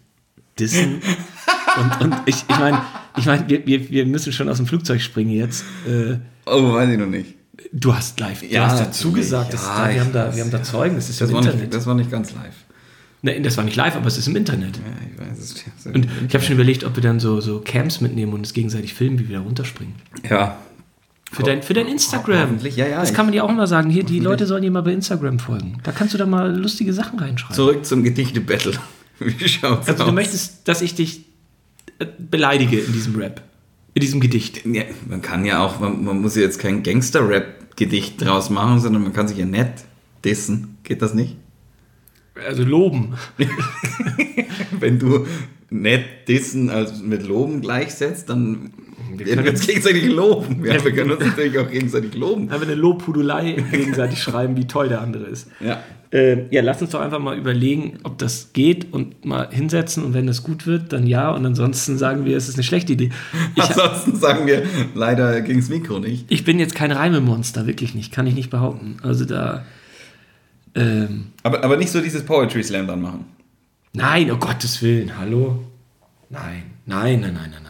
dissen. und, und ich, ich meine, ich mein, wir, wir, wir müssen schon aus dem Flugzeug springen jetzt. Äh, Oh, weiß ich noch nicht. du hast live, du Ja, hast dazu gesagt, Ja, da, wir, haben da, wir haben da. Zeugen, das ist Das im war, nicht, Internet. das war nicht ganz live. Nein, das war nicht live, aber es ist im Internet. Ja, ich weiß es. Und ich habe schon überlegt, ob wir dann so, so Cams mitnehmen und es gegenseitig filmen, wie wir da runterspringen. Ja. Für dein, für dein Instagram. Ja, ja, Das kann man dir auch mal sagen. Hier, die Leute sollen dir mal bei Instagram folgen. Da kannst du da mal lustige Sachen reinschreiben. Zurück zum Gedichte-Battle. Wie schaut's also aus? du möchtest, dass ich dich äh, beleidige in diesem Rap. In diesem Gedicht. Ja, man kann ja auch, man, man muss ja jetzt kein Gangster-Rap-Gedicht draus machen, sondern man kann sich ja nett dissen. Geht das nicht? Also loben. Wenn du nett dissen als mit loben gleichsetzt, dann Wir wir uns gegenseitig loben. Ja, wir können uns natürlich auch gegenseitig loben. Einfach eine Lobhudelei gegenseitig schreiben, wie toll der andere ist. Ja. Äh, ja, lass uns doch einfach mal überlegen, ob das geht und mal hinsetzen und wenn das gut wird, dann ja und ansonsten sagen wir, es ist eine schlechte Idee. Ich, Ansonsten sagen wir leider gegen das Mikro nicht. ich bin jetzt kein Reimemonster, wirklich nicht, kann ich nicht behaupten. Also da, ähm, Aber, aber nicht so dieses Poetry Slam dann machen. nein, um Gottes Willen, hallo? Nein, nein, nein, nein, nein.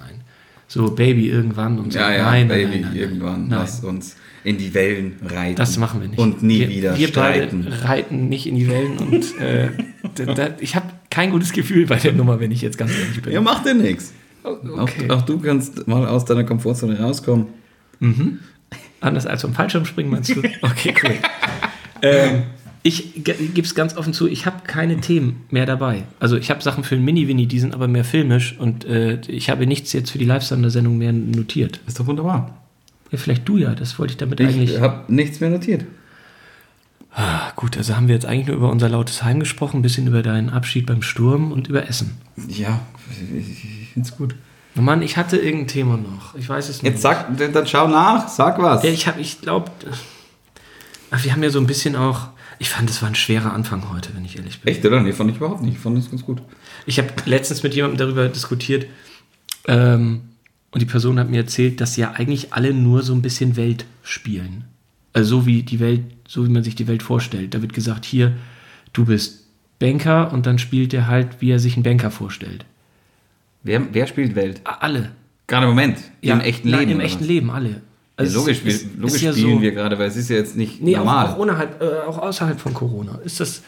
So, Baby, irgendwann und so. Ja, ja, nein, Baby, nein, nein, nein, irgendwann. Nein. Lass uns in die Wellen reiten. Das machen wir nicht. Und nie wir, wieder wir streiten. beide reiten nicht in die Wellen und äh, da, da, ich habe kein gutes Gefühl bei der Nummer, wenn ich jetzt ganz ehrlich bin. Ja, macht dir nichts. okay. Auch, auch du kannst mal aus deiner Komfortzone rauskommen. Anders als vom Fallschirmspringen, meinst du? Okay, cool. ähm, ich gebe es ganz offen zu, ich habe keine Themen mehr dabei. Also ich habe Sachen für den Mini-Winnie, die sind aber mehr filmisch und äh, ich habe nichts jetzt für die Live-Sender-Sendung mehr notiert. Ist doch wunderbar. Ja, vielleicht du ja, das wollte ich damit Ich eigentlich... habe nichts mehr notiert. Ah, gut, also haben wir jetzt eigentlich nur über unser lautes Heim gesprochen, ein bisschen über deinen Abschied beim Sturm und über Essen. Ja, ich finde es gut. Oh Mann, ich hatte irgendein Thema noch. Ich weiß es nicht. Jetzt sag, dann schau nach, sag was. Ja, ich habe, ich glaube, wir haben ja so ein bisschen auch. Ich fand, es war ein schwerer Anfang heute, wenn ich ehrlich bin. Echt, oder? Nee, fand ich überhaupt nicht. Ich fand das ganz gut. Ich habe letztens mit jemandem darüber diskutiert ähm, und die Person hat mir erzählt, dass ja eigentlich alle nur so ein bisschen Welt spielen. Also so wie die Welt, so wie man sich die Welt vorstellt. Da wird gesagt, hier, du bist Banker und dann spielt er halt, wie er sich einen Banker vorstellt. Wer, wer spielt Welt? Alle. Gerade im Moment. Im echten Leben. Im echten? Leben, alle. Ja, Also logisch es wir, ist- logisch ist ja spielen so- wir gerade, weil es ist ja jetzt nicht Nee, auch, normal. auch, ohnerhalb, äh, auch außerhalb von Corona. Ist das.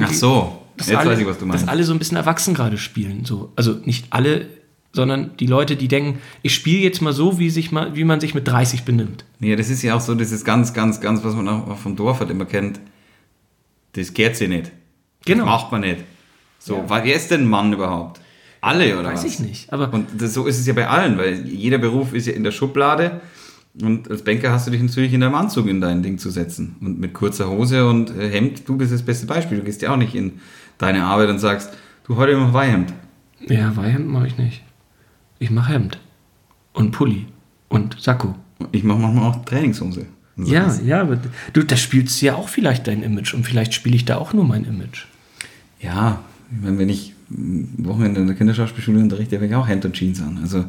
Ach so, jetzt alle, weiß ich, was du meinst. Dass alle so ein bisschen erwachsen gerade spielen. So. Also nicht alle, sondern die Leute, die denken, ich spiele jetzt mal so, wie, sich mal, wie man sich mit 30 benimmt. Nee, das ist ja auch so, das ist ganz, ganz, ganz, was man auch vom Dorf halt immer kennt. Das geht sich nicht. Genau. Das macht man nicht. So, wer ist denn ein Mann überhaupt? Alle oder Weiß was? ich nicht. Aber Und das, so ist es ja bei allen, weil jeder Beruf ist ja in der Schublade. Und als Banker hast du dich natürlich in deinem Anzug in dein Ding zu setzen. Und mit kurzer Hose und äh, Hemd, du bist das beste Beispiel. Du gehst ja auch nicht in deine Arbeit und sagst, du heute immer Weihhemd. ja, Weihhemd mache ich nicht. Ich mache Hemd. Und Pulli. Und Sakko. Ich mache manchmal auch Trainingshose. So Ja, ist- ja, aber du, da spielst du ja auch vielleicht dein Image. Und vielleicht spiele ich da auch nur mein Image. Ja, meine, wenn ich Wochenende in der Kinderschauspielschule unterrichte, habe ich auch Hemd und Jeans an. Also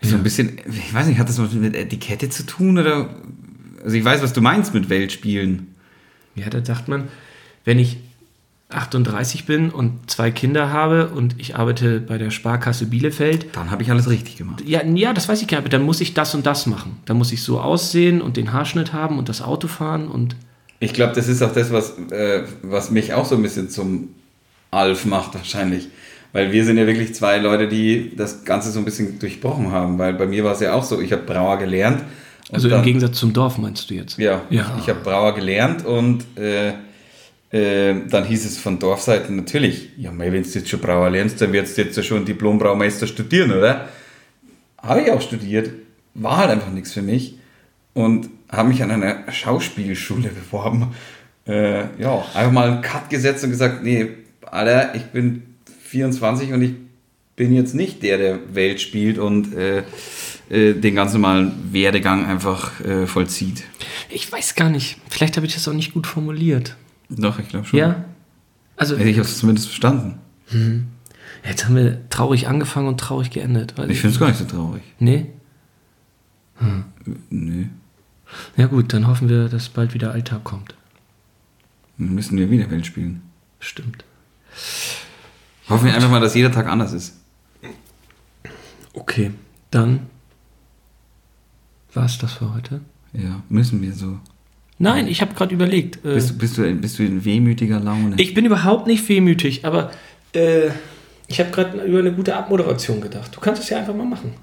so ein bisschen, ich weiß nicht, hat das was mit Etikette zu tun oder? Also ich weiß, was du meinst mit Weltspielen. Ja, da sagt man, wenn ich 38 bin und zwei Kinder habe und ich arbeite bei der Sparkasse Bielefeld, Dann habe ich alles richtig gemacht. ja, ja, das weiß ich gar nicht, aber dann muss ich das und das machen. Dann muss ich so aussehen und den Haarschnitt haben und das Auto fahren und Ich glaube, das ist auch das, was, äh, was mich auch so ein bisschen zum Alf macht wahrscheinlich. Weil wir sind ja wirklich zwei Leute, die das Ganze so ein bisschen durchbrochen haben. Weil bei mir war es ja auch so, ich habe Brauer gelernt. also dann- im Gegensatz zum Dorf meinst du jetzt? Ja, Ja. ich habe Brauer gelernt und äh, äh, dann hieß es von Dorfseiten natürlich, ja, mei, wenn du jetzt schon Brauer lernst, dann wirst du jetzt ja schon Diplom-Braumeister studieren, oder? Habe ich auch studiert, war halt einfach nichts für mich und habe mich an einer Schauspielschule beworben. Äh, ja, einfach mal einen Cut gesetzt und gesagt, nee, Alter, ich bin 24 und ich bin jetzt nicht der, der Welt spielt und äh, äh, den ganz normalen Werdegang einfach äh, vollzieht. Ich weiß gar nicht. Vielleicht habe ich das auch nicht gut formuliert. Doch, ich glaube schon. Ja? Also, ich habe es zumindest verstanden. jetzt haben wir traurig angefangen und traurig geendet. Ich finde es gar nicht so traurig. Nee? Nö. Ja gut, dann hoffen wir, dass bald wieder Alltag kommt. Dann müssen wir wieder Welt spielen. Stimmt. Hoffen wir einfach mal, dass jeder Tag anders ist. Okay, dann war es das für heute. Ja, müssen wir so. Nein, ich habe gerade überlegt. Äh, Bist, du- bist, du, bist du in wehmütiger Laune? ich bin überhaupt nicht wehmütig, aber äh, ich habe gerade über eine gute Abmoderation gedacht. Du kannst es ja einfach mal machen.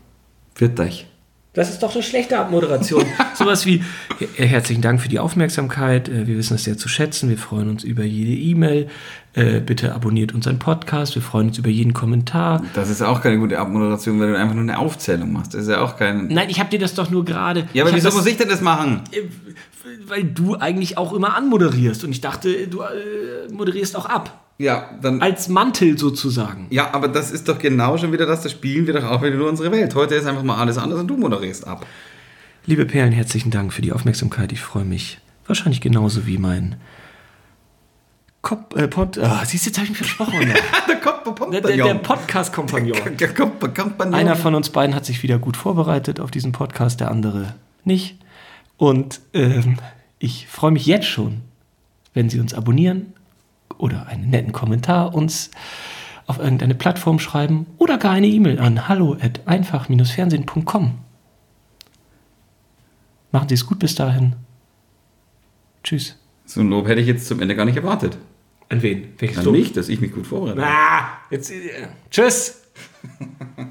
Wird euch. Das ist doch eine schlechte Abmoderation. Sowas wie äh, herzlichen Dank für die Aufmerksamkeit. Äh, Wir wissen es sehr zu schätzen. Wir freuen uns über jede E-Mail. Äh, Bitte abonniert unseren Podcast. Wir freuen uns über jeden Kommentar. Das ist auch keine gute Abmoderation, weil du einfach nur eine Aufzählung machst. Das ist ja auch kein. Nein, ich habe dir das doch nur gerade. Ja, aber ich wieso muss ich denn das machen? Weil du eigentlich auch immer anmoderierst. Und ich dachte, du äh, moderierst auch ab. Ja, dann. Als Mantel sozusagen. Ja, aber das ist doch genau schon wieder das, das spielen wir doch auch wieder nur unsere Welt. Heute ist einfach mal alles anders und du moderierst ab. Liebe Perlen, herzlichen Dank für die Aufmerksamkeit. Ich freue mich wahrscheinlich genauso wie mein Kop äh, Pod. Ah, siehst du, jetzt habe ich mich versprochen. Der Kopf, der der, der Podcast-Kompagnon. Einer von uns beiden hat sich wieder gut vorbereitet auf diesen Podcast, der andere nicht. Und ähm, ich freue mich jetzt schon, wenn Sie uns abonnieren oder einen netten Kommentar uns auf irgendeine Plattform schreiben oder gar eine E-Mail an hallo at einfach-fernsehen.com. Machen Sie es gut bis dahin. Tschüss. So ein Lob hätte ich jetzt zum Ende gar nicht erwartet. An wen? Welches An mich, dass ich mich gut vorbereite. Ah, jetzt, äh, tschüss.